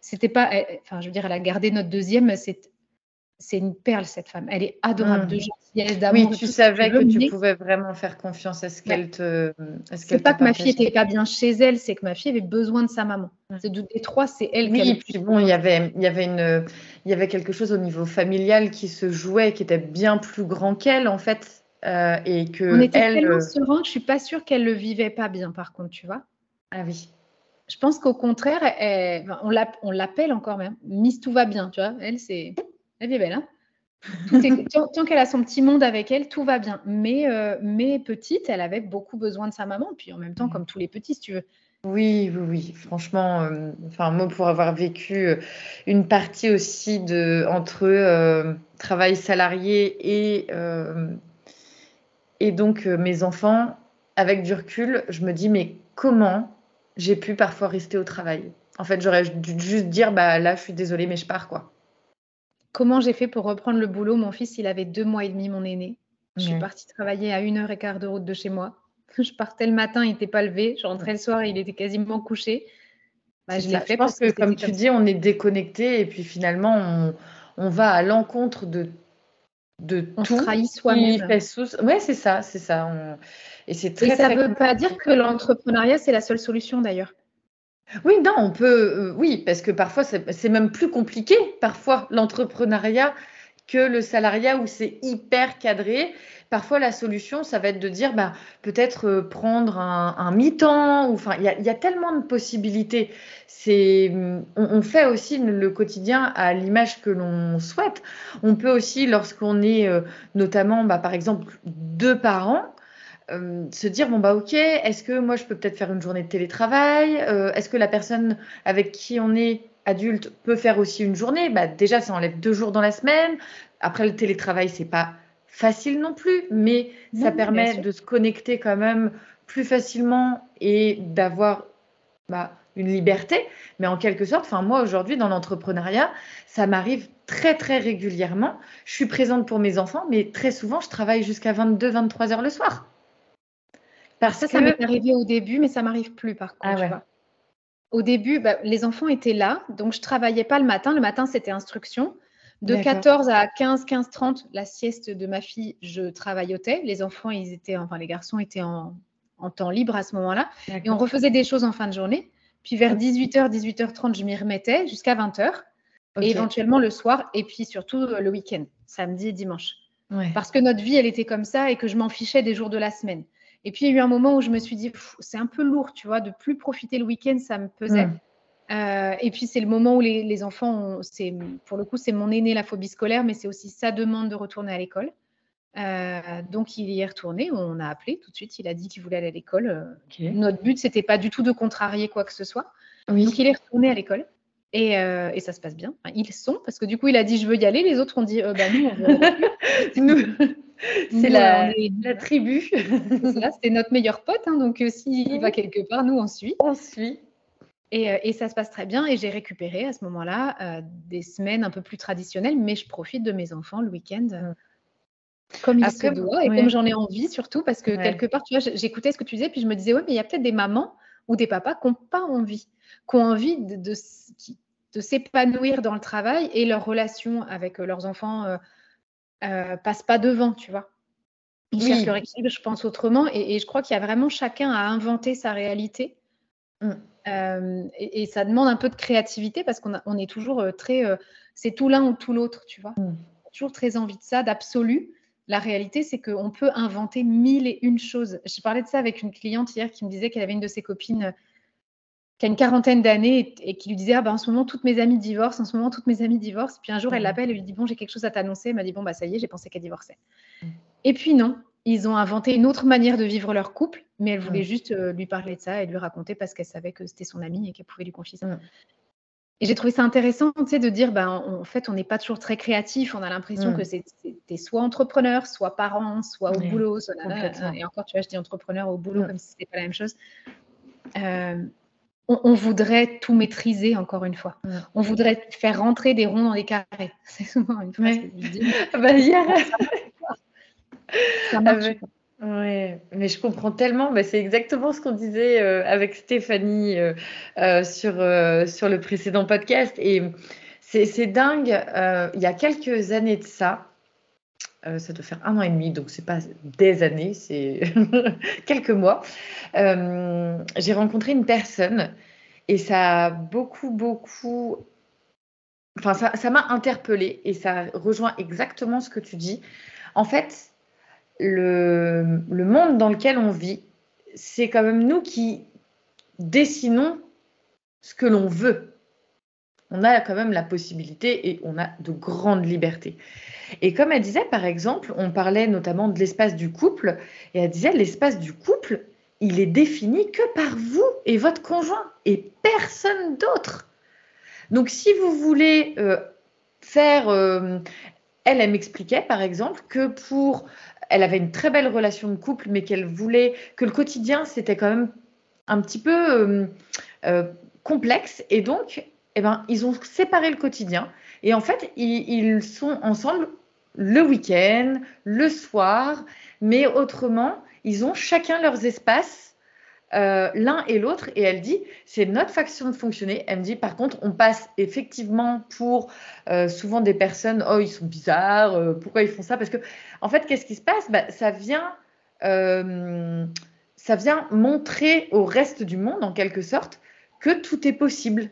C'était pas, enfin, je veux dire, elle a gardé notre deuxième, c'est c'est une perle cette femme. Elle est adorable, de gentillesse, d'amour. Oui, tu savais que tu pouvais vraiment faire confiance à ce qu'elle te. C'est pas que ma fille était pas bien chez elle, c'est que ma fille avait besoin de sa maman. C'est des trois, c'est elle. Oui, et puis bon, il y avait, il y avait une, il y avait quelque chose au niveau familial qui se jouait, qui était bien plus grand qu'elle en fait, euh, et que. On était elle, tellement euh, serein, je suis pas sûre qu'elle le vivait pas bien, par contre, tu vois. Ah oui. Je pense qu'au contraire, on l'appelle encore même Miss Tout va bien, tu vois. Elle, c'est elle est belle, hein tant, qu'elle a son petit monde avec elle, tout va bien. Mais, euh, mais petite, elle avait beaucoup besoin de sa maman, puis en même temps, comme tous les petits, si tu veux. Oui, oui, oui. Franchement, euh, enfin, moi, pour avoir vécu euh, une partie aussi de, entre travail salarié et, et donc mes enfants, avec du recul, je me dis, mais comment j'ai pu parfois rester au travail? En fait, j'aurais dû juste dire, bah là, je suis désolée, mais je pars, quoi. Comment j'ai fait pour reprendre le boulot? Mon fils, il avait deux mois et demi, mon aîné. Je suis partie travailler à une heure et quart de route de chez moi. Je partais le matin, il n'était pas levé. Je rentrais le soir, et il était quasiment couché. Bah, je l'ai fait. Je pense que, comme tu dis, on est déconnecté et puis finalement, on, va à l'encontre de, de on tout. trahit soi-même. Oui, c'est ça, c'est ça. Et c'est très. ça ne veut pas dire que l'entrepreneuriat, c'est la seule solution d'ailleurs. Oui, non, on peut, euh, oui, parce que parfois c'est même plus compliqué, parfois l'entrepreneuriat que le salariat où c'est hyper cadré. Parfois la solution, ça va être de dire, bah, peut-être euh, prendre un, mi-temps, enfin, il y, a tellement de possibilités. C'est, on, fait aussi le quotidien à l'image que l'on souhaite. On peut aussi, lorsqu'on est euh, notamment, bah, par exemple, deux parents, euh, se dire bon bah ok est-ce que moi je peux peut-être faire une journée de télétravail euh, est-ce que la personne avec qui on est adulte peut faire aussi une journée? Bah déjà ça enlève deux jours dans la semaine. Après le télétravail c'est pas facile non plus mais ça permet de se connecter quand même plus facilement et d'avoir bah, une liberté. Mais en quelque sorte enfin moi aujourd'hui dans l'entrepreneuriat ça m'arrive très très régulièrement. Je suis présente pour mes enfants mais très souvent je travaille jusqu'à 22 23 heures le soir ça, ça m'est arrivé au début, mais ça m'arrive plus par contre. Ah au début, bah, les enfants étaient là, donc je travaillais pas le matin. Le matin, c'était instruction. De 14 à 15, 15, 30, la sieste de ma fille, je travaillotais. Les enfants, ils étaient, enfin les garçons étaient en, temps libre à ce moment-là. Et on refaisait des choses en fin de journée. Puis vers 18h, 18h30, je m'y remettais jusqu'à 20h. Et éventuellement le soir. Et puis surtout euh, le week-end, samedi et dimanche. Parce que notre vie, elle était comme ça et que je m'en fichais des jours de la semaine. Et puis, il y a eu un moment où je me suis dit, c'est un peu lourd, tu vois, de plus profiter le week-end, ça me pesait. Mm. Euh, et puis, c'est le moment où les, enfants, c'est pour le coup, c'est mon aîné, la phobie scolaire, mais c'est aussi sa demande de retourner à l'école. Euh, donc il y est retourné, on a appelé tout de suite, il a dit qu'il voulait aller à l'école. Notre but, c'était pas du tout de contrarier quoi que ce soit. Donc il est retourné à l'école. Et, et, ça se passe bien. ils sont, parce que du coup, il a dit je veux y aller. Les autres ont dit bah, nous, on veut. nous, c'est la, la, tribu. c'est notre meilleur pote. Hein, donc s'il va quelque part, nous, on suit. On suit. Euh, et, ça se passe très bien. Et j'ai récupéré à ce moment-là euh, des semaines un peu plus traditionnelles, mais je profite de mes enfants le week-end euh, comme il se doit et comme j'en ai envie surtout, parce que quelque part, tu vois, j'écoutais ce que tu disais, puis je me disais, ouais, mais il y a peut-être des mamans ou des papas qui n'ont pas envie, qui ont envie de, de, s'épanouir dans le travail et leur relation avec leurs enfants euh, passe pas devant, tu vois. Ils cherchent leur équilibre, je pense, autrement. Et, je crois qu'il y a vraiment chacun à inventer sa réalité. Mm. Euh, et, ça demande un peu de créativité parce qu'on on est toujours euh, très. Euh, c'est tout l'un ou tout l'autre, tu vois. Mm. Toujours très envie de ça, d'absolu. La réalité, c'est qu'on peut inventer mille et une choses. Je parlais de ça avec une cliente hier qui me disait qu'elle avait une de ses copines qui a une quarantaine d'années et, qui lui disait ah ben, en ce moment toutes mes amies divorcent, en ce moment toutes mes amies divorcent. Puis un jour elle mm. l'appelle et lui dit bon j'ai quelque chose à t'annoncer. Elle m'a dit bon bah ça y est j'ai pensé qu'elle divorçait. Et puis non, ils ont inventé une autre manière de vivre leur couple, mais elle voulait juste euh, lui parler de ça et lui raconter parce qu'elle savait que c'était son amie et qu'elle pouvait lui confier ça. Et j'ai trouvé ça intéressant, tu sais, de dire, ben, en fait, on n'est pas toujours très créatif. On a l'impression que c'était soit entrepreneur, soit parent, soit au boulot. et encore, tu vois, je dis entrepreneur au boulot comme si c'était pas la même chose. Euh, on, voudrait tout maîtriser, encore une fois. On voudrait faire rentrer des ronds dans des carrés. C'est souvent une phrase que je dis. bah, ça marche. Ouais, mais je comprends tellement. Bah, c'est exactement ce qu'on disait euh, avec Stéphanie euh, euh, sur, sur le précédent podcast. Et c'est dingue. il y a quelques années de ça, ça doit faire un an et demi, donc c'est pas des années, c'est quelques mois. J'ai rencontré une personne et ça beaucoup, beaucoup. Enfin, ça m'a interpellée et ça rejoint exactement ce que tu dis. En fait, le, monde dans lequel on vit, c'est quand même nous qui dessinons ce que l'on veut. On a quand même la possibilité et on a de grandes libertés. Et comme elle disait, par exemple, on parlait notamment de l'espace du couple, et elle disait, l'espace du couple, il est défini que par vous et votre conjoint, et personne d'autre. Donc si vous voulez euh, faire... Euh, elle, elle m'expliquait, par exemple, que pour elle avait une très belle relation de couple, mais qu'elle voulait que le quotidien, c'était quand même un petit peu euh, complexe. Et donc, eh ben, ils ont séparé le quotidien. Et en fait, ils, sont ensemble le week-end, le soir, mais autrement, ils ont chacun leurs espaces euh, l'un et l'autre. Et elle dit, c'est notre façon de fonctionner. Elle me dit, par contre, on passe effectivement pour euh, souvent des personnes, oh, ils sont bizarres, euh, pourquoi ils font ça? Parce que, en fait, qu'est-ce qui se passe? Bah, ça, vient, ça vient montrer au reste du monde, en quelque sorte, que tout est possible.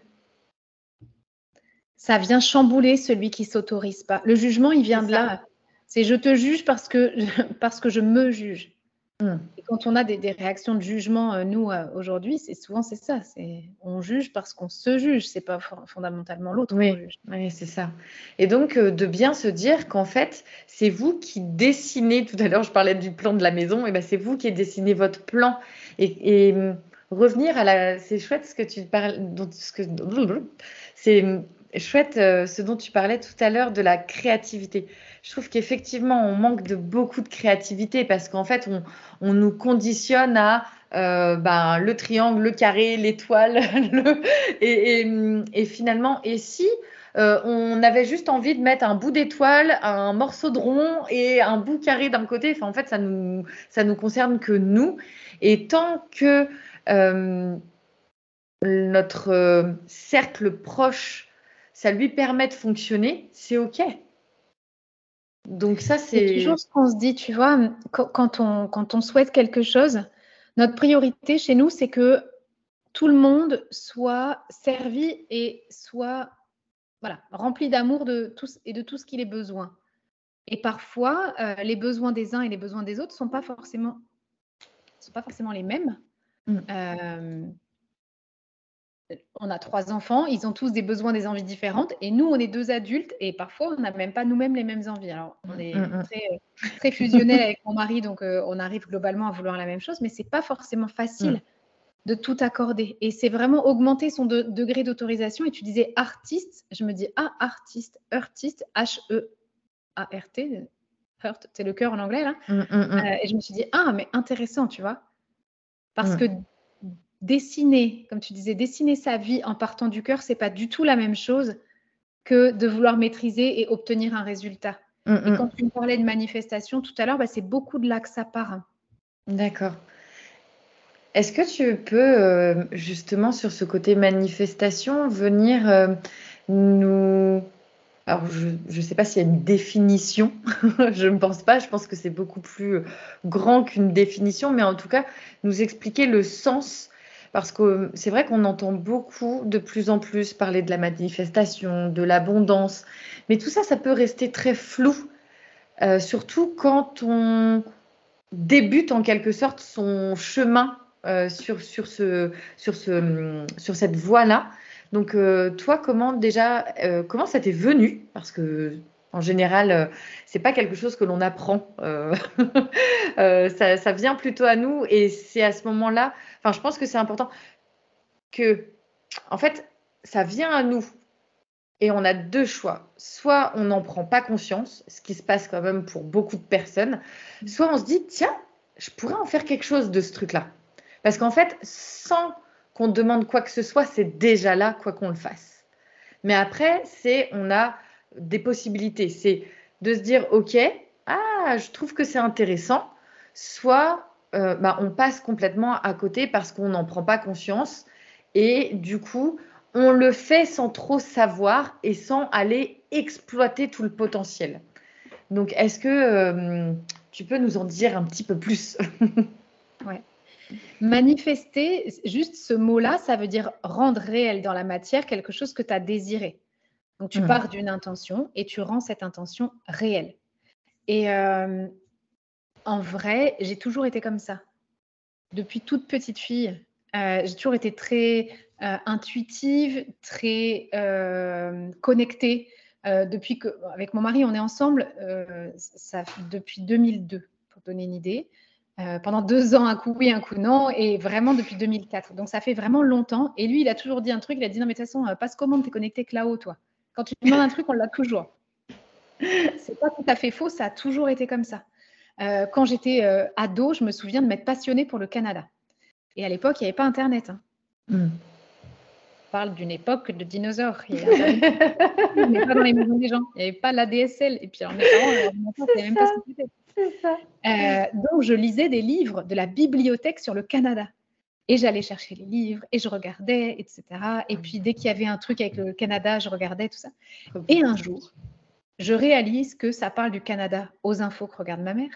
Ça vient chambouler celui qui s'autorise pas. Le jugement, il vient de là. C'est je te juge parce que, parce que je me juge. Et quand on a des, réactions de jugement, euh, nous, euh, aujourd'hui, c'est souvent c'est ça. C'est on juge parce qu'on se juge, c'est pas fondamentalement l'autre oui, Oui, c'est ça. Et donc, euh, de bien se dire qu'en fait, c'est vous qui dessinez, tout à l'heure, je parlais du plan de la maison, et ben c'est vous qui dessinez votre plan. Et, mmh, revenir à la... C'est chouette ce que tu parles... Ce que... C'est chouette ce dont tu parlais tout à l'heure de la créativité je trouve qu'effectivement, on manque de beaucoup de créativité parce qu'en fait, on, nous conditionne à euh, ben, le triangle, le carré, l'étoile, et, finalement, et si euh, on avait juste envie de mettre un bout d'étoile, un morceau de rond et un bout carré d'un côté, enfin, en fait, ça nous, ça nous concerne que nous. Et tant que euh, notre cercle proche, ça lui permet de fonctionner, c'est OK. Donc ça, c'est toujours ce qu'on se dit, tu vois, quand on, quand on souhaite quelque chose, notre priorité chez nous, c'est que tout le monde soit servi et soit voilà, rempli d'amour de et de tout ce qu'il ait besoin. Et parfois, euh, les besoins des uns et les besoins des autres ne sont pas forcément, sont pas forcément les mêmes. Mm. Euh, on a trois enfants, ils ont tous des besoins, des envies différentes, et nous, on est deux adultes, et parfois, on n'a même pas nous-mêmes les mêmes envies. Alors, on est mm, mm. très, très fusionnel avec mon mari, donc euh, on arrive globalement à vouloir la même chose, mais c'est pas forcément facile. Mm. de tout accorder. Et c'est vraiment augmenter son degré d'autorisation. Et tu disais artiste, je me dis ah, artiste, artiste, H-E-A-R-T, hurt, c'est le cœur en anglais là. Euh, et je me suis dit ah, mais intéressant, tu vois. Parce que dessiner, comme tu disais, dessiner sa vie en partant du cœur, c'est pas du tout la même chose que de vouloir maîtriser et obtenir un résultat. Mm, et mm. quand tu me parlais de manifestation tout à l'heure, bah, c'est beaucoup de là que ça part. D'accord. Est-ce que tu peux euh, justement sur ce côté manifestation venir euh, nous... Alors je ne sais pas s'il y a une définition, je ne pense pas, je pense que c'est beaucoup plus grand qu'une définition, mais en tout cas nous expliquer le sens parce que c'est vrai qu'on entend beaucoup de plus en plus parler de la manifestation, de l'abondance, mais tout ça, ça peut rester très flou, euh, surtout quand on débute en quelque sorte son chemin euh, sur, sur, ce, sur, ce, sur cette voie-là. Donc, euh, toi, comment déjà, comment ça t'est venu? Parce que en général, ce c'est pas quelque chose que l'on apprend. ça, ça, vient plutôt à nous et c'est à ce moment-là Enfin, je pense que c'est important que, en fait, ça vient à nous et on a deux choix. Soit on n'en prend pas conscience, ce qui se passe quand même pour beaucoup de personnes, soit on se dit, tiens, je pourrais en faire quelque chose de ce truc-là. Parce qu'en fait, sans qu'on demande quoi que ce soit, c'est déjà là, quoi qu'on le fasse. Mais après, c'est, on a des possibilités. C'est de se dire, OK, ah, je trouve que c'est intéressant. Soit euh, bah, on passe complètement à côté parce qu'on n'en prend pas conscience. Et du coup, on le fait sans trop savoir et sans aller exploiter tout le potentiel. Donc, est-ce que euh, tu peux nous en dire un petit peu plus? Manifester, juste ce mot-là, ça veut dire rendre réel dans la matière quelque chose que tu as désiré. Donc, tu mmh. pars d'une intention et tu rends cette intention réelle. Et euh, en vrai, j'ai toujours été comme ça. Depuis toute petite fille, euh, j'ai toujours été très euh, intuitive, très connectée. depuis que, avec mon mari, on est ensemble ça, depuis 2002, pour donner une idée. pendant deux ans, un coup oui, un coup non, et vraiment depuis 2004. Donc ça fait vraiment longtemps. Et lui, il a toujours dit un truc, il a dit non mais de toute façon, passe commande, t'es connecté que là-haut, toi. Quand tu demandes un truc, on l'a toujours. C'est pas tout à fait faux, ça a toujours été comme ça. Euh, quand j'étais euh, ado, je me souviens de m'être passionnée pour le Canada. Et à l'époque, il n'y avait pas Internet. Hein. Hmm. On parle d'une époque de dinosaures. Il n'y avait pas dans les maisons des gens. Il n'y avait pas la DSL. Et puis, alors, mes parents, ne savaient même pas ce que c'était. Euh, donc, je lisais des livres de la bibliothèque sur le Canada. Et j'allais chercher les livres et je regardais, etc. Et puis, dès qu'il y avait un truc avec le Canada, je regardais tout ça. Et un jour, je réalise que ça parle du Canada aux infos que regarde ma mère.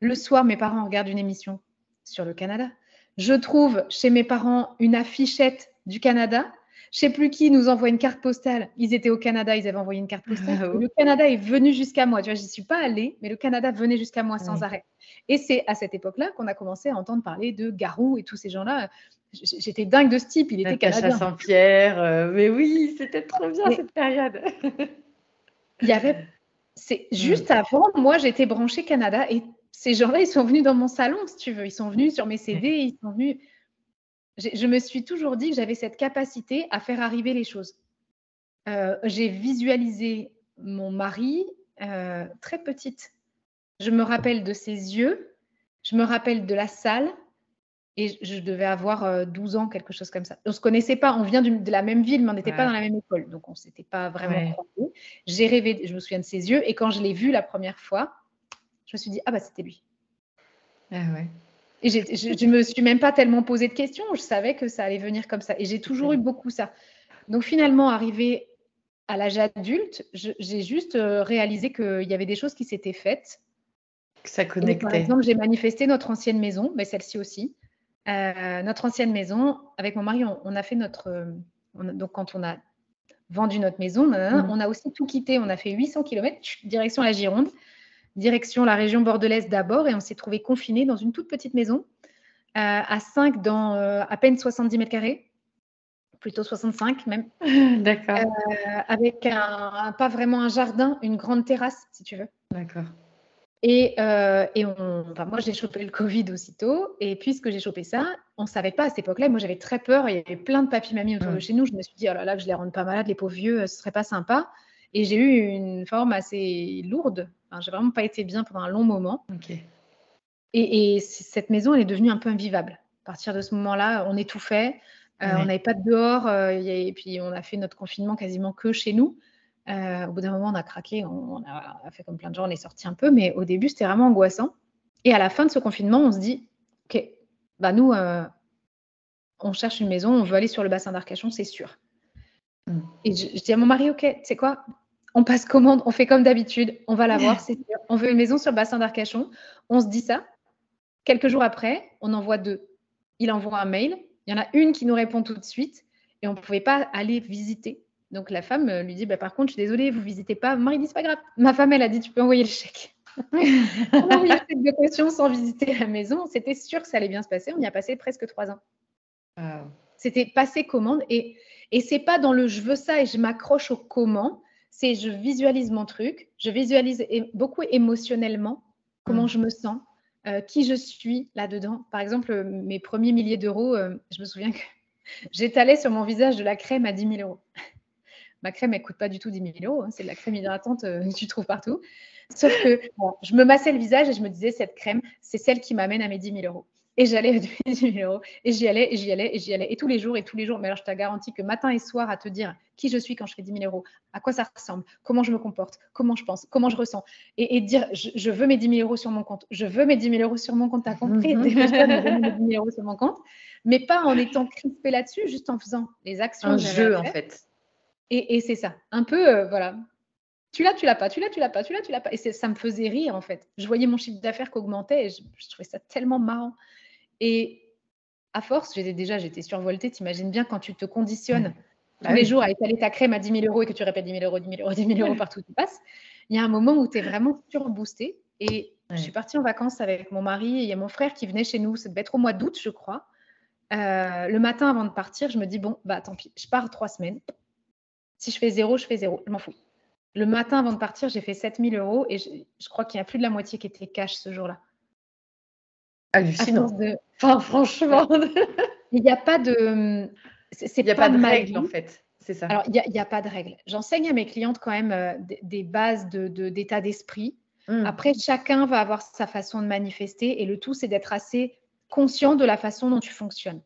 Le soir, mes parents regardent une émission sur le Canada. Je trouve chez mes parents une affichette du Canada. Je sais plus qui nous envoie une carte postale. Ils étaient au Canada, ils avaient envoyé une carte postale. Ah le Canada est venu jusqu'à moi. Tu vois, j'y suis pas allée, mais le Canada venait jusqu'à moi sans arrêt. Et c'est à cette époque-là qu'on a commencé à entendre parler de Garou et tous ces gens-là. J'étais dingue de ce type. Il était canadien. Saint-Pierre. Euh, mais oui, c'était trop bien cette période. il y avait. C'est juste avant, moi, j'étais branchée Canada et ces gens-là, ils sont venus dans mon salon, si tu veux. Ils sont venus sur mes CD, ils sont venus. Je, me suis toujours dit que j'avais cette capacité à faire arriver les choses. Euh, j'ai visualisé mon mari euh, très petite. Je me rappelle de ses yeux, je me rappelle de la salle, et je devais avoir 12 euh, ans, quelque chose comme ça. On ne se connaissait pas, on vient de la même ville, mais on n'était pas dans la même école. Donc, on ne s'était pas vraiment croisés. J'ai rêvé, je me souviens de ses yeux. Et quand je l'ai vu la première fois, je me suis dit, ah bah c'était lui. Ah ouais. Et je ne me suis même pas tellement posé de questions. Je savais que ça allait venir comme ça. Et j'ai toujours eu beaucoup ça. Donc finalement, arrivé à l'âge adulte, j'ai juste euh, réalisé qu'il y avait des choses qui s'étaient faites. Que ça connectait. par exemple, j'ai manifesté notre ancienne maison, mais celle-ci aussi. Euh, notre ancienne maison, avec mon mari, on, a fait notre. Euh, donc, quand on a vendu notre maison, mmh. on a aussi tout quitté. On a fait 800 km direction la Gironde, direction la région bordelaise d'abord, et on s'est trouvé confiné dans une toute petite maison, euh, à 5 dans à peine 70 mètres carrés, plutôt 65 même. D'accord. avec un, pas vraiment un jardin, une grande terrasse, si tu veux. D'accord. Et, et on, enfin, moi, j'ai chopé le Covid aussitôt. Et puisque j'ai chopé ça, on ne savait pas à cette époque-là. Moi, j'avais très peur. Il y avait plein de papy-mamie autour de chez nous. Je me suis dit, oh là là, que je les rende pas malades, les pauvres vieux, ce serait pas sympa. Et j'ai eu une forme assez lourde. Enfin, j'ai vraiment pas été bien pendant un long moment. Et, cette maison, elle est devenue un peu invivable. À partir de ce moment-là, on étouffait, euh, on n'avait pas de dehors, euh, et puis on a fait notre confinement quasiment que chez nous. Euh, au bout d'un moment, on a craqué, on, a, fait comme plein de gens, on est sorti un peu, mais au début, c'était vraiment angoissant. Et à la fin de ce confinement, on se dit, OK, bah nous, on cherche une maison, on veut aller sur le bassin d'Arcachon, c'est sûr. Mm. Et je, dis à mon mari, OK, c'est quoi? On passe commande, on fait comme d'habitude, on va la voir, c'est sûr. On veut une maison sur le bassin d'Arcachon. On se dit ça. Quelques jours après, on envoie deux. Il envoie un mail. Il y en a une qui nous répond tout de suite et on ne pouvait pas aller visiter. Donc la femme euh, lui dit bah, Par contre, je suis désolée, vous ne visitez pas. Mon mari dit C'est pas grave. Ma femme, elle a dit Tu peux envoyer le chèque. on a envoyé sans visiter la maison. C'était sûr que ça allait bien se passer. On y a passé presque trois ans. C'était passer commande. Et, et c'est pas dans le je veux ça et je m'accroche au comment. C'est je visualise mon truc. Je visualise beaucoup émotionnellement comment mm. je me sens euh, qui je suis là-dedans. Par exemple, euh, mes premiers milliers d'euros, euh, je me souviens que j'étalais sur mon visage de la crème à 10 000 euros. Ma crème, elle coûte pas du tout 10 000 euros. Hein, c'est de la crème hydratante que tu trouves partout. Sauf que je me massais le visage et je me disais, cette crème, c'est celle qui m'amène à mes 10 000 euros. Et j'allais à 10 000 euros. Et j'y allais, et j'y allais, et j'y allais. Et tous les jours, et tous les jours. Mais alors, je te garantis que matin et soir, à te dire qui je suis quand je fais 10 000 euros, à quoi ça ressemble, comment je me comporte, comment je pense, comment je ressens. Et, dire, je, veux mes 10 000 euros sur mon compte. Je veux mes 10 000 euros sur mon compte. T'as compris mm -hmm. mes 10 000 euros sur mon compte. Mais pas en étant crispé là-dessus, juste en faisant les actions. Un jeu, en fait. Et, et c'est ça. Un peu, euh, voilà. Tu l'as, tu l'as pas, tu l'as, tu l'as pas, tu l'as, tu l'as pas. Et ça me faisait rire, en fait. Je voyais mon chiffre d'affaires qui augmentait et je, je trouvais ça tellement marrant. Et à force, j'étais déjà j'étais survoltée. T'imagines bien quand tu te conditionnes tous bah les jours à étaler ta crème à 10 000 euros et que tu répètes 10 000 euros, 10 000 euros, 10 000 euros partout où tu passes, il y a un moment où tu es vraiment surboosté. Et je suis partie en vacances avec mon mari et il y a mon frère qui venait chez nous. Ça devait être au mois d'août, je crois. Euh, le matin avant de partir, je me dis bon, bah tant pis, je pars trois semaines. Si je fais zéro, je fais zéro, je m'en fous. Le matin avant de partir, j'ai fait 7 000 euros et je, je crois qu'il y a plus de la moitié qui était cash ce jour-là. Hallucinant. Enfin, franchement. Il n'y a pas de. Il n'y a pas, de règle, en fait. C'est ça. Alors, il n'y a, pas de règle. J'enseigne à mes clientes quand même euh, des, bases d'état de, d'esprit. Hmm. Après, chacun va avoir sa façon de manifester et le tout, c'est d'être assez conscient de la façon dont tu fonctionnes.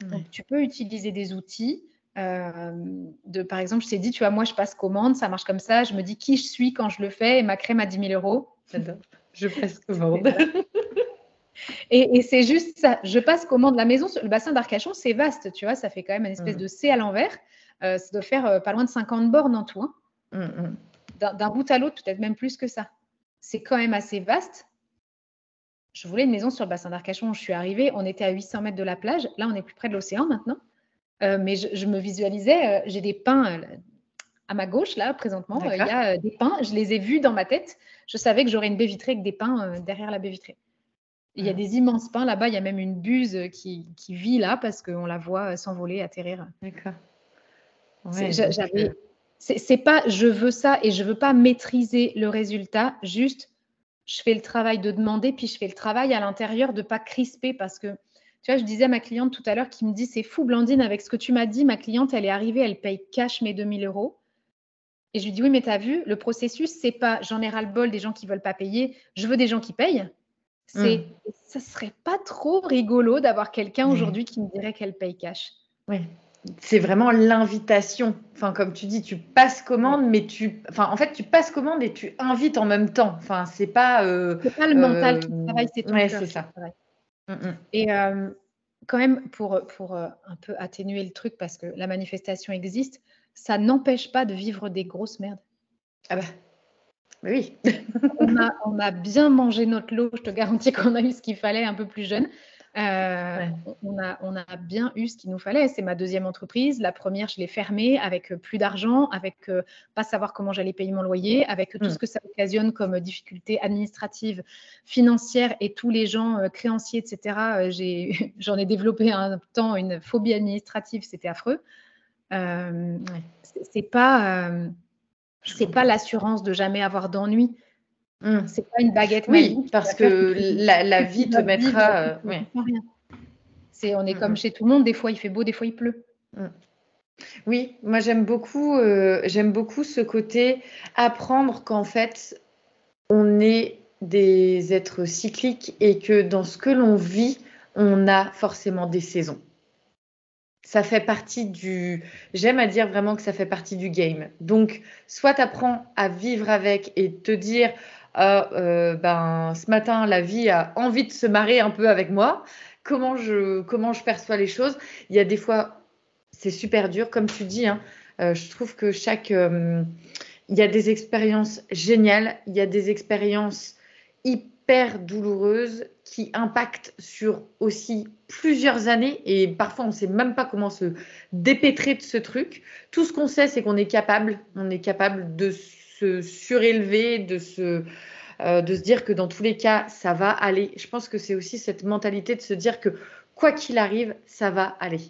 Donc, tu peux utiliser des outils. Euh, de, par exemple, je t'ai dit, tu vois, moi, je passe commande, ça marche comme ça. Je me dis qui je suis quand je le fais et ma crème à 10 000 euros. Je passe commande. Et, c'est juste ça. Je passe commande. La maison, le bassin d'Arcachon, c'est vaste, tu vois. Ça fait quand même une espèce mm. de C à l'envers. Euh, ça doit faire euh, pas loin de 50 bornes en tout. Hein. Mm, mm. D'un bout à l'autre, peut-être même plus que ça. C'est quand même assez vaste. Je voulais une maison sur le bassin d'Arcachon. Je suis arrivée, on était à 800 mètres de la plage. Là, on est plus près de l'océan maintenant. Euh, mais je, me visualisais, j'ai des pins à ma gauche, là, présentement. Il y a des pins. Je les ai vus dans ma tête. Je savais que j'aurais une baie vitrée avec des pins derrière la baie vitrée. Il y a des immenses pins là-bas. Il y a même une buse qui, vit là parce qu'on la voit s'envoler, atterrir. D'accord. c'est pas je veux ça et je veux pas maîtriser le résultat. Juste, je fais le travail de demander, puis je fais le travail à l'intérieur de pas crisper parce que tu vois, je disais à ma cliente tout à l'heure qui me dit c'est fou Blandine avec ce que tu m'as dit, ma cliente elle est arrivée, elle paye cash mes 2000 euros. Et je lui dis oui mais tu as vu, le processus c'est pas j'en ai ras le bol des gens qui veulent pas payer, je veux des gens qui payent. C'est, mmh. ça serait pas trop rigolo d'avoir quelqu'un aujourd'hui qui me dirait qu'elle paye cash. Oui. C'est vraiment l'invitation. Enfin, comme tu dis, tu passes commande, mais tu, enfin, en fait, tu passes commande et tu invites en même temps. Enfin, c'est pas. Euh, c'est pas le mental qui euh, travaille, c'est ton ouais, c'est ça. Mmh, mmh. Et euh, quand même, pour, pour un peu atténuer le truc, parce que la manifestation existe, ça n'empêche pas de vivre des grosses merdes. Ah bah, oui. on, a, bien mangé notre lot. Je te garantis qu'on a eu ce qu'il fallait un peu plus jeune. Euh, on, a, on, a, bien eu ce qu'il nous fallait. C'est ma deuxième entreprise. La première, je l'ai fermée avec plus d'argent, avec pas savoir comment j'allais payer mon loyer, avec tout hmm. ce que ça occasionne comme difficultés administratives, financières et tous les gens créanciers, etc. J'en ai, développé un temps une phobie administrative, c'était affreux. C'est pas c'est pas l'assurance de jamais avoir d'ennui. Mmh. C'est pas une baguette Oui, parce que la, vie te mettra. Euh, c'est, on est comme mmh. chez tout le monde. Des fois, il fait beau, des fois, il pleut. Mmh. Oui, moi j'aime beaucoup, euh, j'aime beaucoup ce côté apprendre qu'en fait on est des êtres cycliques et que dans ce que l'on vit, on a forcément des saisons ça fait partie du. J'aime à dire vraiment que ça fait partie du game. Donc, soit tu apprends à vivre avec et te dire ah, euh, ben, ce matin, la vie a envie de se marrer un peu avec moi. Comment je, comment je perçois les choses Il y a des fois, c'est super dur, comme tu dis. Hein, euh, je trouve que chaque. Euh, il y a des expériences géniales, il y a des expériences hyper douloureuses qui impactent sur aussi plusieurs années et parfois on ne sait même pas comment se dépêtrer de ce truc. Tout ce qu'on sait, c'est qu'on est capable, on est capable de se surélever, de se, euh, de se dire que dans tous les cas, ça va aller. Je pense que c'est aussi cette mentalité de se dire que quoi qu'il arrive, ça va aller.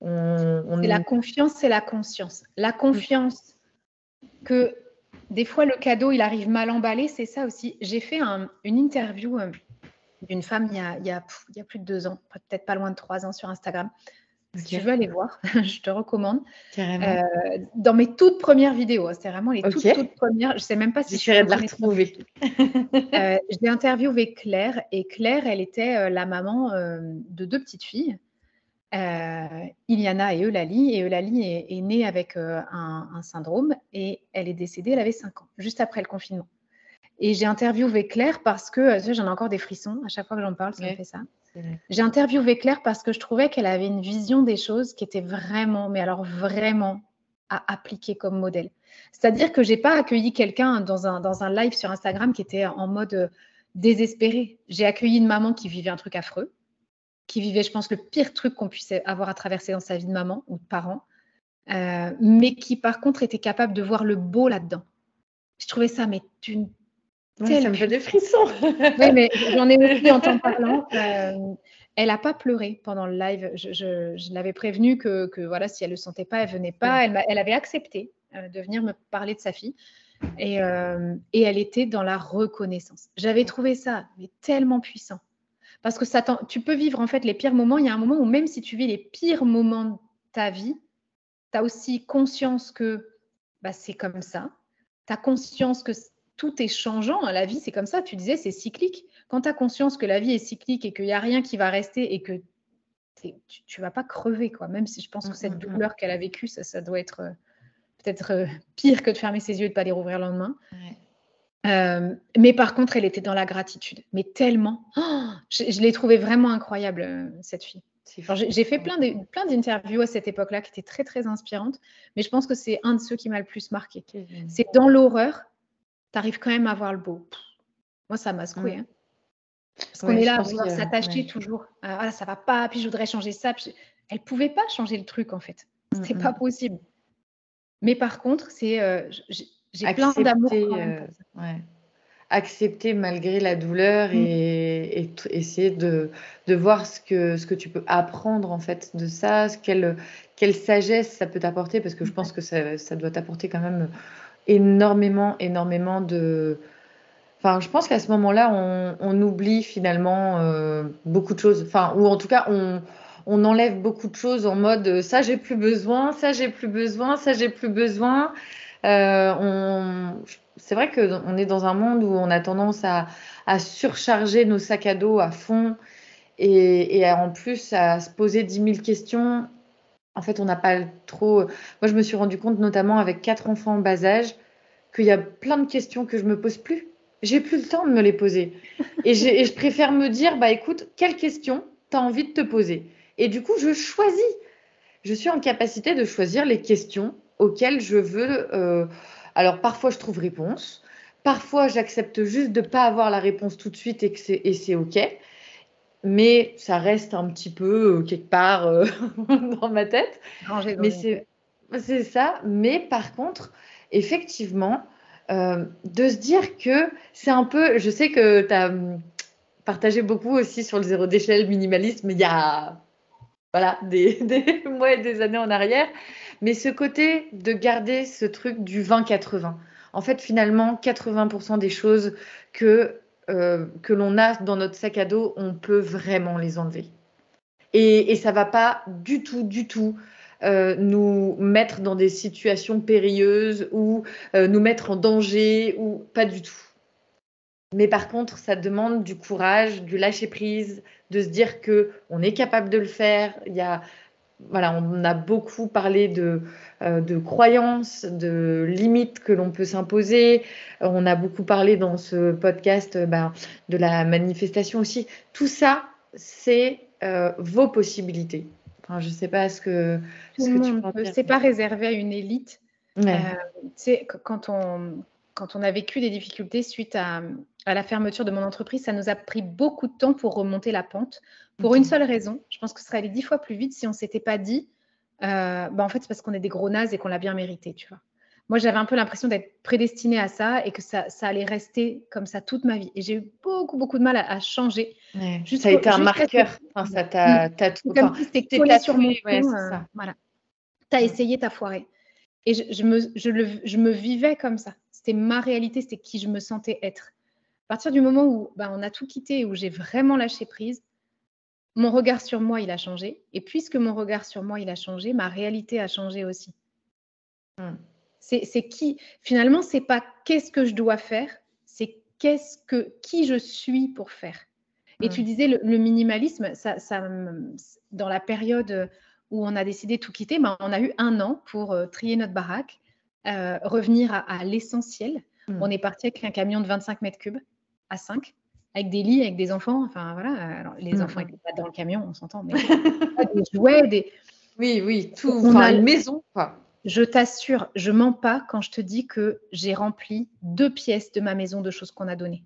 On, La confiance, c'est la conscience. La confiance que des fois le cadeau, il arrive mal emballé, c'est ça aussi. J'ai fait une interview euh, d'une femme il y, a, il, y a, il y, a, plus de deux ans, peut-être pas loin de trois ans sur Instagram. Si tu veux aller voir, je te recommande. Euh, dans mes toutes premières vidéos, hein, c'était vraiment les toutes, toutes, premières. Je ne sais même pas si je de la retrouver. euh, J'ai interviewé Claire et Claire, elle était euh, la maman de deux petites filles, Iliana et Eulalie. Et Eulalie est, est née avec un, un, syndrome et elle est décédée, elle avait 5 ans, juste après le confinement. Et j'ai interviewé Claire parce que, euh, j'en ai encore des frissons à chaque fois que j'en parle, ça me fait ça. J'ai interviewé Claire parce que je trouvais qu'elle avait une vision des choses qui était vraiment, mais alors vraiment à appliquer comme modèle. C'est-à-dire que j'ai pas accueilli quelqu'un dans un, dans un live sur Instagram qui était en mode euh, désespéré. J'ai accueilli une maman qui vivait un truc affreux, qui vivait, je pense, le pire truc qu'on puisse avoir à traverser dans sa vie de maman ou de parent, euh, mais qui par contre était capable de voir le beau là-dedans. Je trouvais ça mais d'une ça me fait des frissons. oui, mais j'en ai aussi en t'en parlant. Euh, elle n'a pas pleuré pendant le live. Je, l'avais prévenue que, voilà, si elle ne le sentait pas, elle venait pas. Elle, elle avait accepté euh, de venir me parler de sa fille. Et, euh, et elle était dans la reconnaissance. J'avais trouvé ça mais tellement puissant. Parce que ça tu peux vivre en fait les pires moments. Il y a un moment où même si tu vis les pires moments de ta vie, tu as aussi conscience que bah, c'est comme ça. Tu as conscience que tout est changeant. La vie, c'est comme ça. Tu disais, c'est cyclique. Quand tu as conscience que la vie est cyclique et qu'il n'y a rien qui va rester et que tu ne vas pas crever, quoi. Même si je pense que cette mm, mm, mm. douleur qu'elle a vécue, ça, ça doit être euh, peut-être euh, pire que de fermer ses yeux et de ne pas les rouvrir le lendemain. Euh, mais par contre, elle était dans la gratitude. Mais tellement. Oh, je, l'ai trouvée vraiment incroyable, cette fille. J'ai fait plein d'interviews à cette époque-là qui étaient très, très inspirantes. Mais je pense que c'est un de ceux qui m'a le plus marqué. C'est dans l'horreur, tu arrives quand même à voir le beau. Moi, ça m'a secoué. Hein. Parce qu'on est là à vouloir s'attacher toujours. Ah, ah, ça va pas, puis je voudrais changer ça. Elle Elle pouvait pas changer le truc, en fait. Mmh, C'était pas mmh. possible. Mais par contre, c'est euh, j'ai plein d'amour. Euh, Accepter malgré la douleur mmh. et, essayer de, de, voir ce que, ce que tu peux apprendre en fait de ça, quelle, quelle sagesse ça peut t'apporter, parce que je pense que ça, ça doit t'apporter quand même énormément, énormément de. Enfin, je pense qu'à ce moment-là, on, on, oublie finalement euh, beaucoup de choses. Enfin, ou en tout cas, on, on, enlève beaucoup de choses en mode euh, ça, j'ai plus besoin, ça, j'ai plus besoin, ça, j'ai plus besoin. Euh, on... C'est vrai qu'on est dans un monde où on a tendance à, surcharger nos sacs à dos à fond et, et en plus à se poser 10 000 questions en fait, on n'a pas trop. Moi, je me suis rendu compte, notamment avec quatre enfants en bas âge, qu'il y a plein de questions que je me pose plus. J'ai plus le temps de me les poser. Et, je préfère me dire, bah écoute, quelles questions tu as envie de te poser? Et du coup, je choisis. Je suis en capacité de choisir les questions auxquelles je veux. Euh, alors, parfois, je trouve réponse. Parfois, j'accepte juste de ne pas avoir la réponse tout de suite et, et c'est OK. mais ça reste un petit peu euh, quelque part euh, dans ma tête. mais c'est ça. Mais par contre, effectivement, de se dire que c'est un peu. Je sais que tu as hum, partagé beaucoup aussi sur le zéro déchet, le minimalisme, il y a voilà, des, des mois et des années en arrière. Mais ce côté de garder ce truc du 20-80. En fait, finalement, 80% des choses que euh, que l'on a dans notre sac à dos, on peut vraiment les enlever. Et, ça ne va pas du tout, du tout euh, nous mettre dans des situations périlleuses ou euh, nous mettre en danger ou pas du tout. Mais par contre, ça demande du courage, du lâcher prise, de se dire que on est capable de le faire. Il y a voilà, on a beaucoup parlé de, euh, de croyances, de limites que l'on peut s'imposer. On a beaucoup parlé dans ce podcast euh, ben, de la manifestation aussi. Tout ça, c'est euh, vos possibilités. Enfin, je ne sais pas ce que, ce que tu penses. C'est pas réservé à une élite. Ouais. quand on, quand on a vécu des difficultés suite à, à, la fermeture de mon entreprise, ça nous a pris beaucoup de temps pour remonter la pente. Pour une seule raison, je pense que ce serait allé dix fois plus vite si on s'était pas dit, euh, bah en fait, c'est parce qu'on est des gros nazes et qu'on l'a bien mérité, tu vois. Moi, j'avais un peu l'impression d'être prédestinée à ça et que ça, ça, allait rester comme ça toute ma vie. Et j'ai eu beaucoup, beaucoup de mal à, changer. ça a été un marqueur. Enfin, ça t'a, tout. Comme si c'était collé sur mon ouais, euh, voilà. Tu as essayé, ta foiré. Et je, je, me, je, le, je me vivais comme ça. C'était ma réalité, c'était qui je me sentais être. À partir du moment où bah, on a tout quitté, où j'ai vraiment lâché prise, mon regard sur moi, il a changé. Et puisque mon regard sur moi, il a changé, ma réalité a changé aussi. Hmm. C'est qui Finalement, c'est pas qu'est-ce que je dois faire, c'est qu'est-ce que qui je suis pour faire. Et tu hmm. disais le, minimalisme, ça, dans la période où on a décidé de tout quitter, ben, on a eu un an pour euh, trier notre baraque, euh, revenir à, l'essentiel. Hmm. On est parti avec un camion de 25 mètres cubes à 5 avec des lits, avec des enfants. Enfin, voilà. Alors, les mmh, enfants n'étaient pas dans le camion, on s'entend, mais des jouets, des. Oui, oui, tout. On a une maison, quoi. Je t'assure, je mens pas quand je te dis que j'ai rempli deux pièces de ma maison de choses qu'on a données.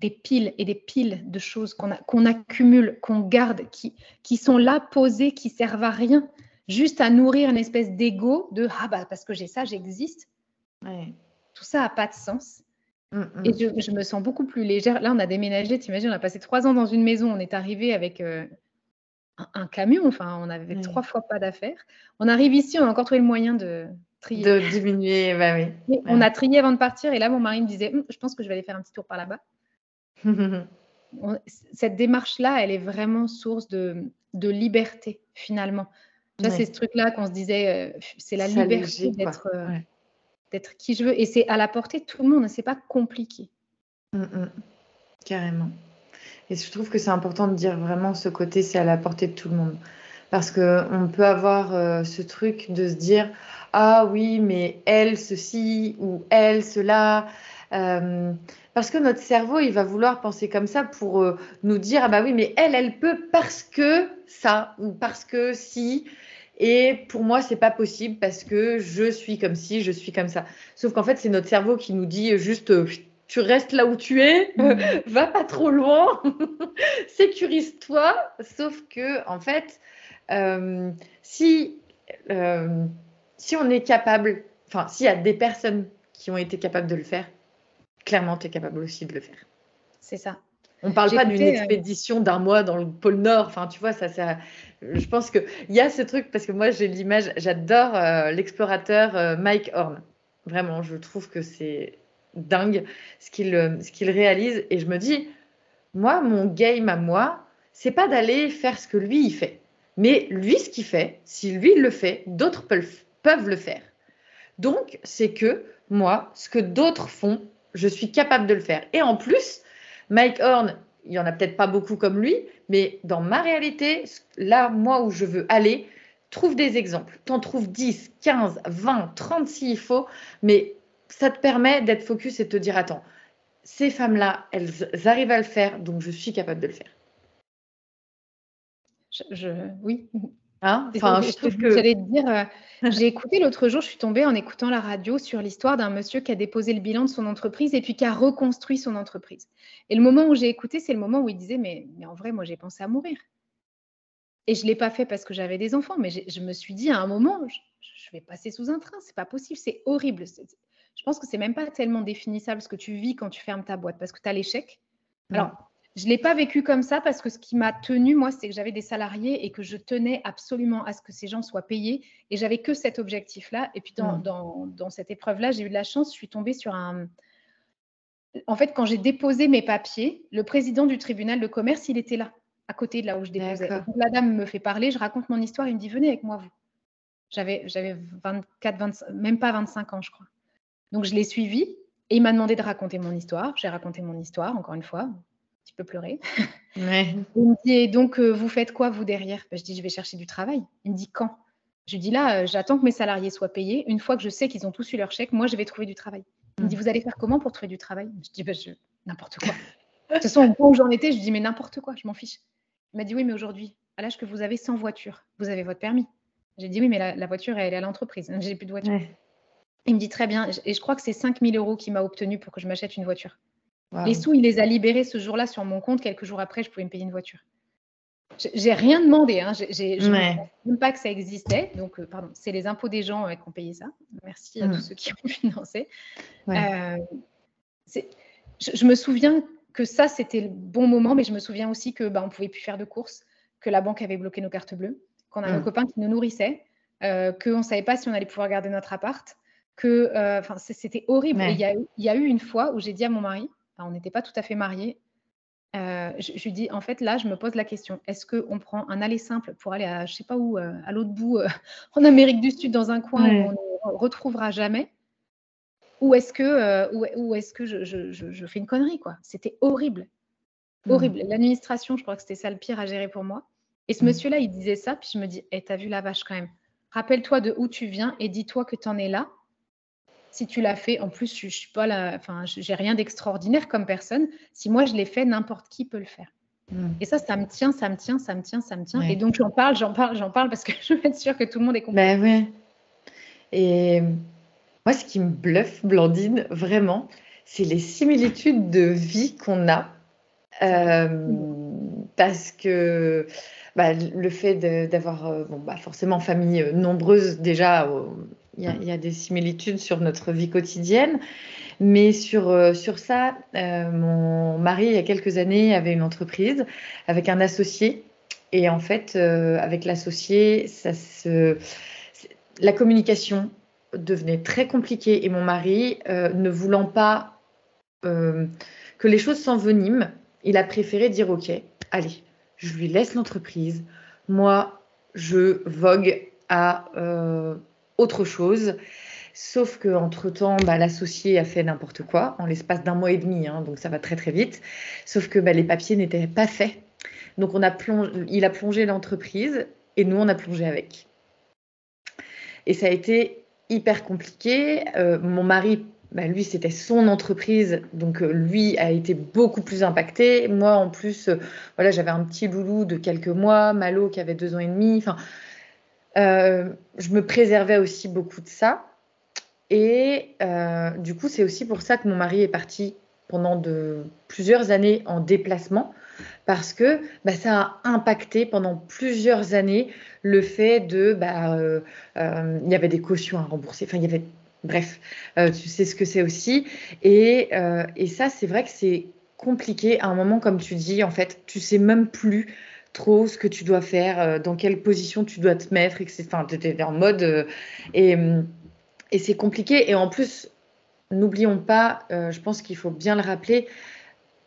Des piles et des piles de choses qu'on qu'on accumule, qu'on garde, qui, qui sont là posées, qui servent à rien, juste à nourrir une espèce d'ego de ah bah parce que j'ai ça, j'existe. Tout ça n'a pas de sens. Mm, et je, me sens beaucoup plus légère. Là, on a déménagé, t'imagines, on a passé trois ans dans une maison, on est arrivé avec euh, un, camion, enfin, on avait trois fois pas d'affaires. On arrive ici, on a encore trouvé le moyen de trier. De diminuer, bah oui. On a trié avant de partir, et là, mon mari me disait, hum, je pense que je vais aller faire un petit tour par là-bas. cette démarche-là, elle est vraiment source de, liberté, finalement. C'est ce truc-là qu'on se disait, euh, c'est la liberté d'être. Euh, d'être qui je veux. Et c'est à la portée de tout le monde, c'est pas compliqué. Mm, mm. carrément. Et je trouve que c'est important de dire vraiment ce côté, c'est à la portée de tout le monde. Parce qu'on peut avoir euh, ce truc de se dire Ah oui, mais elle, ceci, ou elle, cela. Euh, parce que notre cerveau, il va vouloir penser comme ça pour euh, nous dire Ah bah oui, mais elle, elle peut parce que ça, ou parce que si. Et pour moi, c'est pas possible parce que je suis comme si, je suis comme ça. Sauf qu'en fait, c'est notre cerveau qui nous dit juste euh, tu restes là où tu es, mm. va pas trop loin, sécurise-toi. Sauf que, en fait, euh, si, euh, si on est capable, enfin, s'il y a des personnes qui ont été capables de le faire, clairement, tu es capable aussi de le faire. C'est ça. On ne parle pas d'une expédition d'un mois dans le pôle Nord. Enfin, tu vois, ça, ça je pense qu'il y a ce truc, parce que moi, j'ai l'image, j'adore euh, l'explorateur euh, Mike Horn. Vraiment, je trouve que c'est dingue ce qu'il euh, qu'il réalise. Et je me dis, moi, mon game à moi, c'est pas d'aller faire ce que lui, il fait. Mais lui, ce qu'il fait, si lui il le fait, d'autres peuvent, peuvent le faire. Donc, c'est que moi, ce que d'autres font, je suis capable de le faire. Et en plus, Mike Horn, il n'y en a peut-être pas beaucoup comme lui, mais dans ma réalité, là, moi où je veux aller, trouve des exemples. T'en trouves 10, 15, 20, 30 s'il faut, mais ça te permet d'être focus et de te dire attends, ces femmes-là, elles, arrivent à le faire, donc je suis capable de le faire. Je, oui. Hein enfin, je trouve que j'allais te dire, euh, j'ai écouté l'autre jour, je suis tombée en écoutant la radio sur l'histoire d'un monsieur qui a déposé le bilan de son entreprise et puis qui a reconstruit son entreprise. Et le moment où j'ai écouté, c'est le moment où il disait mais, mais en vrai, moi j'ai pensé à mourir. Et je l'ai pas fait parce que j'avais des enfants, mais je me suis dit à un moment, je, je vais passer sous un train, c'est pas possible, c'est horrible. Je pense que c'est même pas tellement définissable ce que tu vis quand tu fermes ta boîte parce que tu as l'échec. Alors, je ne l'ai pas vécu comme ça parce que ce qui m'a tenu, moi, c'est que j'avais des salariés et que je tenais absolument à ce que ces gens soient payés. Et j'avais que cet objectif-là. Et puis, dans, mmh. dans, cette épreuve-là, j'ai eu de la chance. Je suis tombée sur un. En fait, quand j'ai déposé mes papiers, le président du tribunal de commerce, il était là, à côté de là où je déposais. la dame me fait parler, je raconte mon histoire. Il me dit Venez avec moi, vous. J'avais 24, 25, même pas 25 ans, je crois. Donc, je l'ai suivi et il m'a demandé de raconter mon histoire. J'ai raconté mon histoire, encore une fois tu peux pleurer. Ouais. Il me dit, et donc, euh, vous faites quoi, vous, derrière? Ben, Je dis, je vais chercher du travail. Il me dit, quand? Je lui dis, là, euh, j'attends que mes salariés soient payés. Une fois que je sais qu'ils ont tous eu leur chèque, moi, je vais trouver du travail. Il me dit, mm. vous allez faire comment pour trouver du travail? Je dis, ben, je... n'importe quoi. de toute façon, au point où j'en étais, je lui dis, mais n'importe quoi, je m'en fiche. Il m'a dit, oui, mais aujourd'hui, à l'âge que vous avez sans voiture, vous avez votre permis. J'ai dit, oui, mais la, voiture, elle est à l'entreprise. J'ai plus de voiture. Il me dit, très bien. Et je crois que c'est 5000 euros qu'il m'a obtenu pour que je m'achète une voiture. Les sous, il les a libérés ce jour-là sur mon compte. Quelques jours après, je pouvais me payer une voiture. J'ai rien demandé. Hein. je ne même pas que ça existait. Donc, euh, pardon, c'est les impôts des gens qui ont payé ça. Merci à tous mm. ceux qui ont financé. Euh, je, me souviens que ça, c'était le bon moment, mais je me souviens aussi que bah, on pouvait plus faire de courses, que la banque avait bloqué nos cartes bleues, qu'on a un mm. copain qui nous nourrissait, euh, qu'on ne savait pas si on allait pouvoir garder notre appart, que, c'était horrible. Il y, y, a eu une fois où j'ai dit à mon mari, on n'était pas tout à fait mariés. Euh, je, lui dis, en fait, là, je me pose la question, est-ce qu'on prend un aller simple pour aller à, je sais pas où, euh, à l'autre bout, euh, en Amérique du Sud, dans un coin où on ne retrouvera jamais? Ou est-ce que, ou, est que je, fais une connerie, quoi? C'était horrible. Mmh. Horrible. L'administration, je crois que c'était ça le pire à gérer pour moi. Et ce mmh. monsieur-là, il disait ça, puis je me dis, hey, t'as vu la vache quand même. Rappelle-toi de où tu viens et dis-toi que tu en es là si tu l'as fait, en plus, je, je suis pas là, enfin, j'ai rien d'extraordinaire comme personne. Si moi je l'ai fait, n'importe qui peut le faire. Hmm. Et ça, ça me tient, ça me tient, ça me tient, ça me tient. Et donc j'en parle, j'en parle, j'en parle parce que je veux être sûre que tout le monde est compris. Ben ouais. Et moi, ce qui me bluffe, Blandine, vraiment, c'est les similitudes de vie qu'on a. Euh, parce que bah, le fait d'avoir euh, bon, bah, forcément famille euh, nombreuse déjà il y, a, des similitudes sur notre vie quotidienne. Mais sur, euh, sur ça, euh, mon mari, il y a quelques années, avait une entreprise avec un associé. Et en fait, euh, avec l'associé, ça se... la communication devenait très compliquée. Et mon mari, ne voulant pas que les choses s'enveniment, il a préféré dire OK, allez, je lui laisse l'entreprise. Moi, je vogue à autre chose. Sauf qu'entre-temps, bah, l'associé a fait n'importe quoi en l'espace d'un mois et demi, hein, donc ça va très très vite. Sauf que bah, les papiers n'étaient pas faits. Donc on a plongé, il a plongé l'entreprise et nous, on a plongé avec. Et ça a été hyper compliqué. Euh, mon mari, bah, lui, c'était son entreprise, donc euh, lui a été beaucoup plus impacté. Moi, en plus, euh, voilà, j'avais un petit loulou de quelques mois, Malo qui avait deux ans et demi. Enfin, je me préservais aussi beaucoup de ça. Et euh, du coup, c'est aussi pour ça que mon mari est parti pendant plusieurs années en déplacement, parce que bah, ça a impacté pendant plusieurs années le fait de, bah, euh, il y avait des cautions à rembourser, enfin il y avait, bref, tu sais ce que c'est aussi, et, et ça c'est vrai que c'est compliqué à un moment comme tu dis, en fait, tu sais même plus trop ce que tu dois faire, euh, dans quelle position tu dois te mettre, etc. Enfin, tu étais en mode. Euh, et, et c'est compliqué. Et en plus, n'oublions pas, euh, je pense qu'il faut bien le rappeler,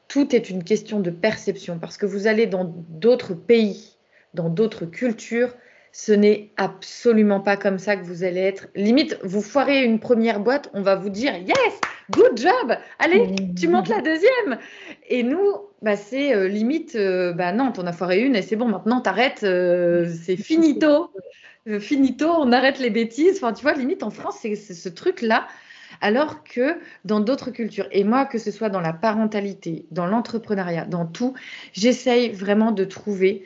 tout est une question de perception. Parce que vous allez dans d'autres pays, dans d'autres cultures, ce n'est absolument pas comme ça que vous allez être. Limite, vous foirez une première boîte, on va vous dire yes, good job, allez, tu montes la deuxième. Et nous, bah, c'est euh, limite, euh, bah non, t'en as foiré une et c'est bon, maintenant t'arrêtes, euh, c'est finito, finito, on arrête les bêtises. Enfin, tu vois, limite en France, c'est ce truc-là. Alors que dans d'autres cultures, et moi, que ce soit dans la parentalité, dans l'entrepreneuriat, dans tout, j'essaye vraiment de trouver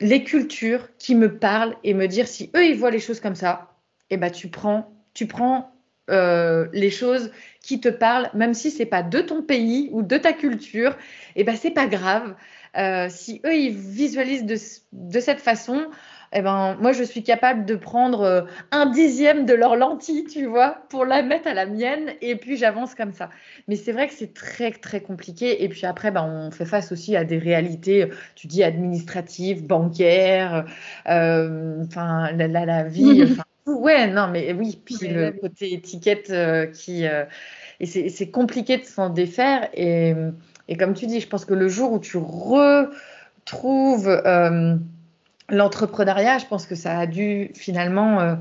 les cultures qui me parlent et me dire si eux ils voient les choses comme ça, et eh ben tu prends, tu prends euh, les choses qui te parlent, même si c'est pas de ton pays ou de ta culture, et eh ben c'est pas grave. Euh, si eux ils visualisent de, de cette façon, eh ben, moi, je suis capable de prendre euh, un dixième de leur lentille, tu vois, pour la mettre à la mienne, et puis j'avance comme ça. Mais c'est vrai que c'est très, très compliqué. Et puis après, ben, on fait face aussi à des réalités, tu dis, administratives, bancaires, euh, enfin, la, la, vie. ouais, non, mais oui, puis le côté étiquette euh, qui. et c'est compliqué de s'en défaire. Et, et, comme tu dis, je pense que le jour où tu retrouves l'entrepreneuriat, je pense que ça a dû finalement, euh,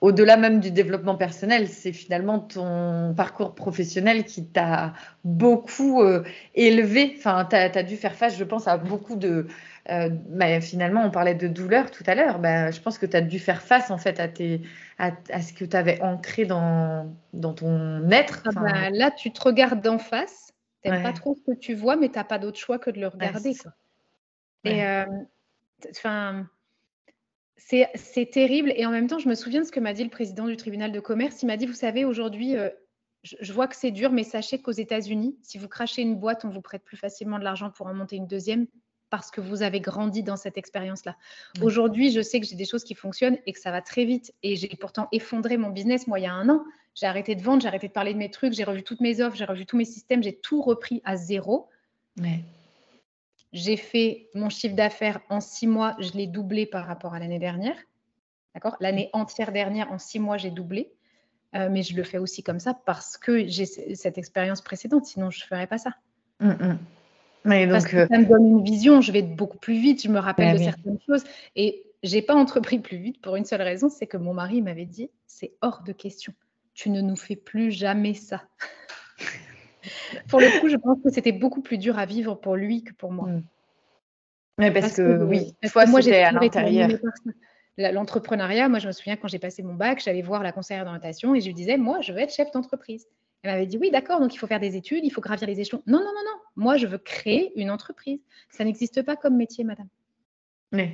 au-delà même du développement personnel, c'est finalement ton parcours professionnel qui t'a beaucoup euh, élevé. Enfin, tu as, dû faire face, je pense, à beaucoup de... Euh, mais finalement, on parlait de douleur tout à l'heure. Ben, je pense que tu as dû faire face en fait à, tes, à, ce que tu avais ancré dans, dans ton être. Ah ben, là, tu te regardes d'en face. Tu n'aimes pas trop ce que tu vois, mais tu n'as pas d'autre choix que de le regarder. Et enfin c'est terrible. Et en même temps, je me souviens de ce que m'a dit le président du tribunal de commerce. Il m'a dit, vous savez, aujourd'hui, euh, je, vois que c'est dur, mais sachez qu'aux États-Unis, si vous crachez une boîte, on vous prête plus facilement de l'argent pour en monter une deuxième parce que vous avez grandi dans cette expérience-là. Aujourd'hui, je sais que j'ai des choses qui fonctionnent et que ça va très vite. Et j'ai pourtant effondré mon business, moi, il y a un an. J'ai arrêté de vendre, j'ai arrêté de parler de mes trucs, j'ai revu toutes mes offres, j'ai revu tous mes systèmes, j'ai tout repris à zéro. Ouais. J'ai fait mon chiffre d'affaires en six mois, je l'ai doublé par rapport à l'année dernière. D'accord? L'année entière dernière, en six mois, j'ai doublé. Euh, mais je le fais aussi comme ça parce que j'ai cette expérience précédente, sinon je ne ferais pas ça. Mm, donc, parce que euh, ça me donne une vision, je vais beaucoup plus vite, je me rappelle bah de certaines choses. Et j'ai pas entrepris plus vite pour une seule raison, c'est que mon mari m'avait dit c'est hors de question. Tu ne nous fais plus jamais ça. pour le coup, je pense que c'était beaucoup plus dur à vivre pour lui que pour moi. Oui, mm. parce, que, oui, moi j'étais à l'intérieur. L'entrepreneuriat, moi je me souviens quand j'ai passé mon bac, j'allais voir la conseillère d'orientation et je lui disais, moi je veux être chef d'entreprise. Elle m'avait dit, oui, d'accord, donc il faut faire des études, il faut gravir les échelons. Non, non, non, non, moi je veux créer une entreprise. Ça n'existe pas comme métier, madame. Oui.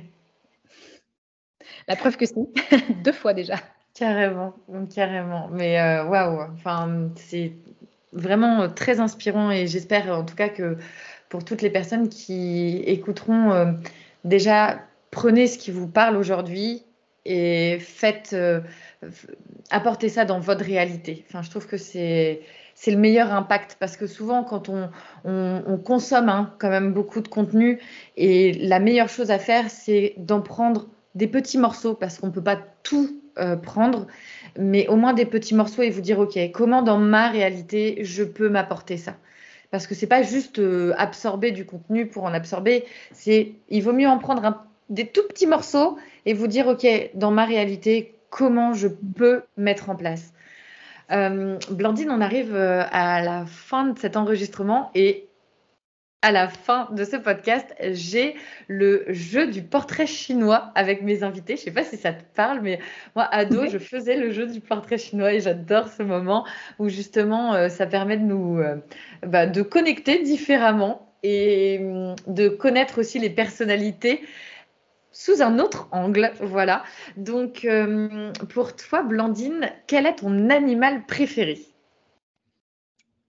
La preuve que si, deux fois déjà. Carrément, carrément. Mais euh, waouh, enfin, c'est vraiment très inspirant et j'espère en tout cas que pour toutes les personnes qui écouteront, euh, déjà prenez ce qui vous parle aujourd'hui et faites, euh, apportez ça dans votre réalité. Enfin, je trouve que c'est c'est le meilleur impact parce que souvent quand on, on, consomme hein, quand même beaucoup de contenu et la meilleure chose à faire c'est d'en prendre des petits morceaux parce qu'on ne peut pas tout prendre mais au moins des petits morceaux et vous dire, OK, comment dans ma réalité je peux m'apporter ça? Parce que c'est pas juste euh, absorber du contenu pour en absorber, c'est il vaut mieux en prendre des tout petits morceaux et vous dire, OK, dans ma réalité, comment je peux mettre en place. Euh, Blandine, on arrive euh, à la fin de cet enregistrement et à la fin de ce podcast, j'ai le jeu du portrait chinois avec mes invités. Je ne sais pas si ça te parle, mais moi, ado, je faisais le jeu du portrait chinois et j'adore ce moment où justement, euh, ça permet de nous euh, bah, de connecter différemment et hum, de connaître aussi les personnalités sous un autre angle. Voilà. Donc, euh, pour toi, Blandine, quel est ton animal préféré?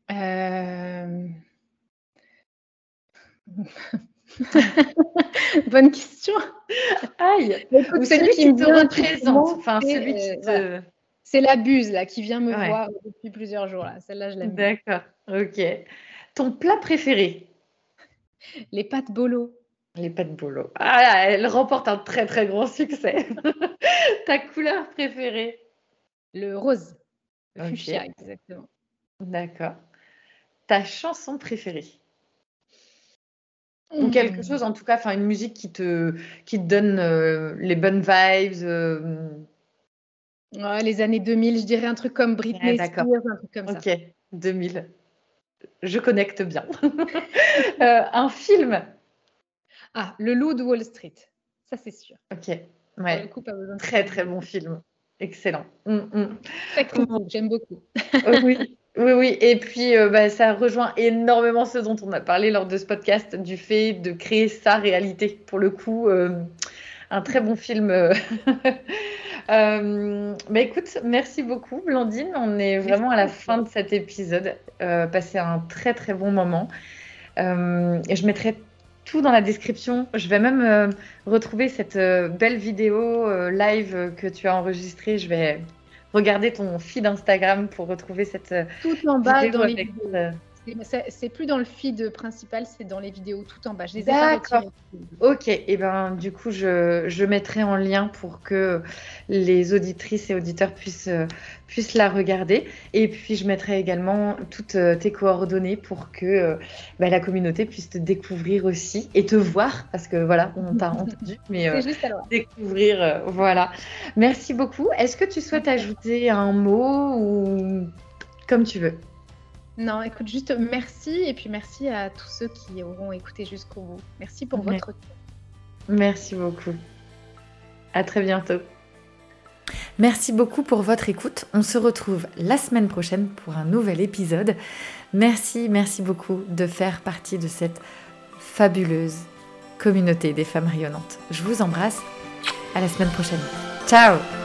Bonne question. Aïe. Ou celui qui, te représente. Enfin, celui qui te... C'est la buse là qui vient me voir depuis plusieurs jours là. Celle-là, je l'aime. D'accord. Ok. Ton plat préféré? Les pâtes bolo. Les pâtes bolo. Ah, elle remporte un très très grand succès. Ta couleur préférée? Le rose. Le fuchsia, exactement. D'accord. Ta chanson préférée? Ou quelque hmm. chose, en tout cas, enfin une musique qui te, qui te donne euh, les bonnes vibes. Euh. les années 2000, je dirais un truc comme Britney Spears, un truc comme ça. Ok, 2000. Je connecte bien. Euh, un film? Ah, Le Loup de Wall Street. Ça, c'est sûr. Ok, ouais. très, très bon film. Excellent. Mm, mm. J'aime beaucoup. oui. Oui, oui, et puis bah, ça rejoint énormément ce dont on a parlé lors de ce podcast, du fait de créer sa réalité. Pour le coup, un très bon film. euh, bah, écoute, merci beaucoup, Blandine. On est vraiment à la fin de cet épisode. Euh, passé un très très bon moment. Euh, et je mettrai tout dans la description. Je vais même euh, retrouver cette euh, belle vidéo euh, live que tu as enregistrée. Je vais regarder ton feed Instagram pour retrouver cette Tout en bas vidéo dans les avec, C'est- plus dans le feed principal, c'est dans les vidéos tout en bas. Je les ai pas D'accord. Ok, et ben du coup je, je mettrai en lien pour que les auditrices et auditeurs puissent, puissent la regarder. Et puis je mettrai également toutes euh, tes coordonnées pour que euh, bah, la communauté puisse te découvrir aussi et te voir, parce que voilà, on t'a entendu, mais euh, C'est juste alors. découvrir, euh, voilà. Merci beaucoup. Est-ce que tu souhaites ajouter un mot ou comme tu veux? Non, écoute, juste merci et puis merci à tous ceux qui auront écouté jusqu'au bout. Merci pour Ouais. votre temps. Merci beaucoup. À très bientôt. Merci beaucoup pour votre écoute. On se retrouve la semaine prochaine pour un nouvel épisode. Merci, merci beaucoup de faire partie de cette fabuleuse communauté des femmes rayonnantes. Je vous embrasse. À la semaine prochaine. Ciao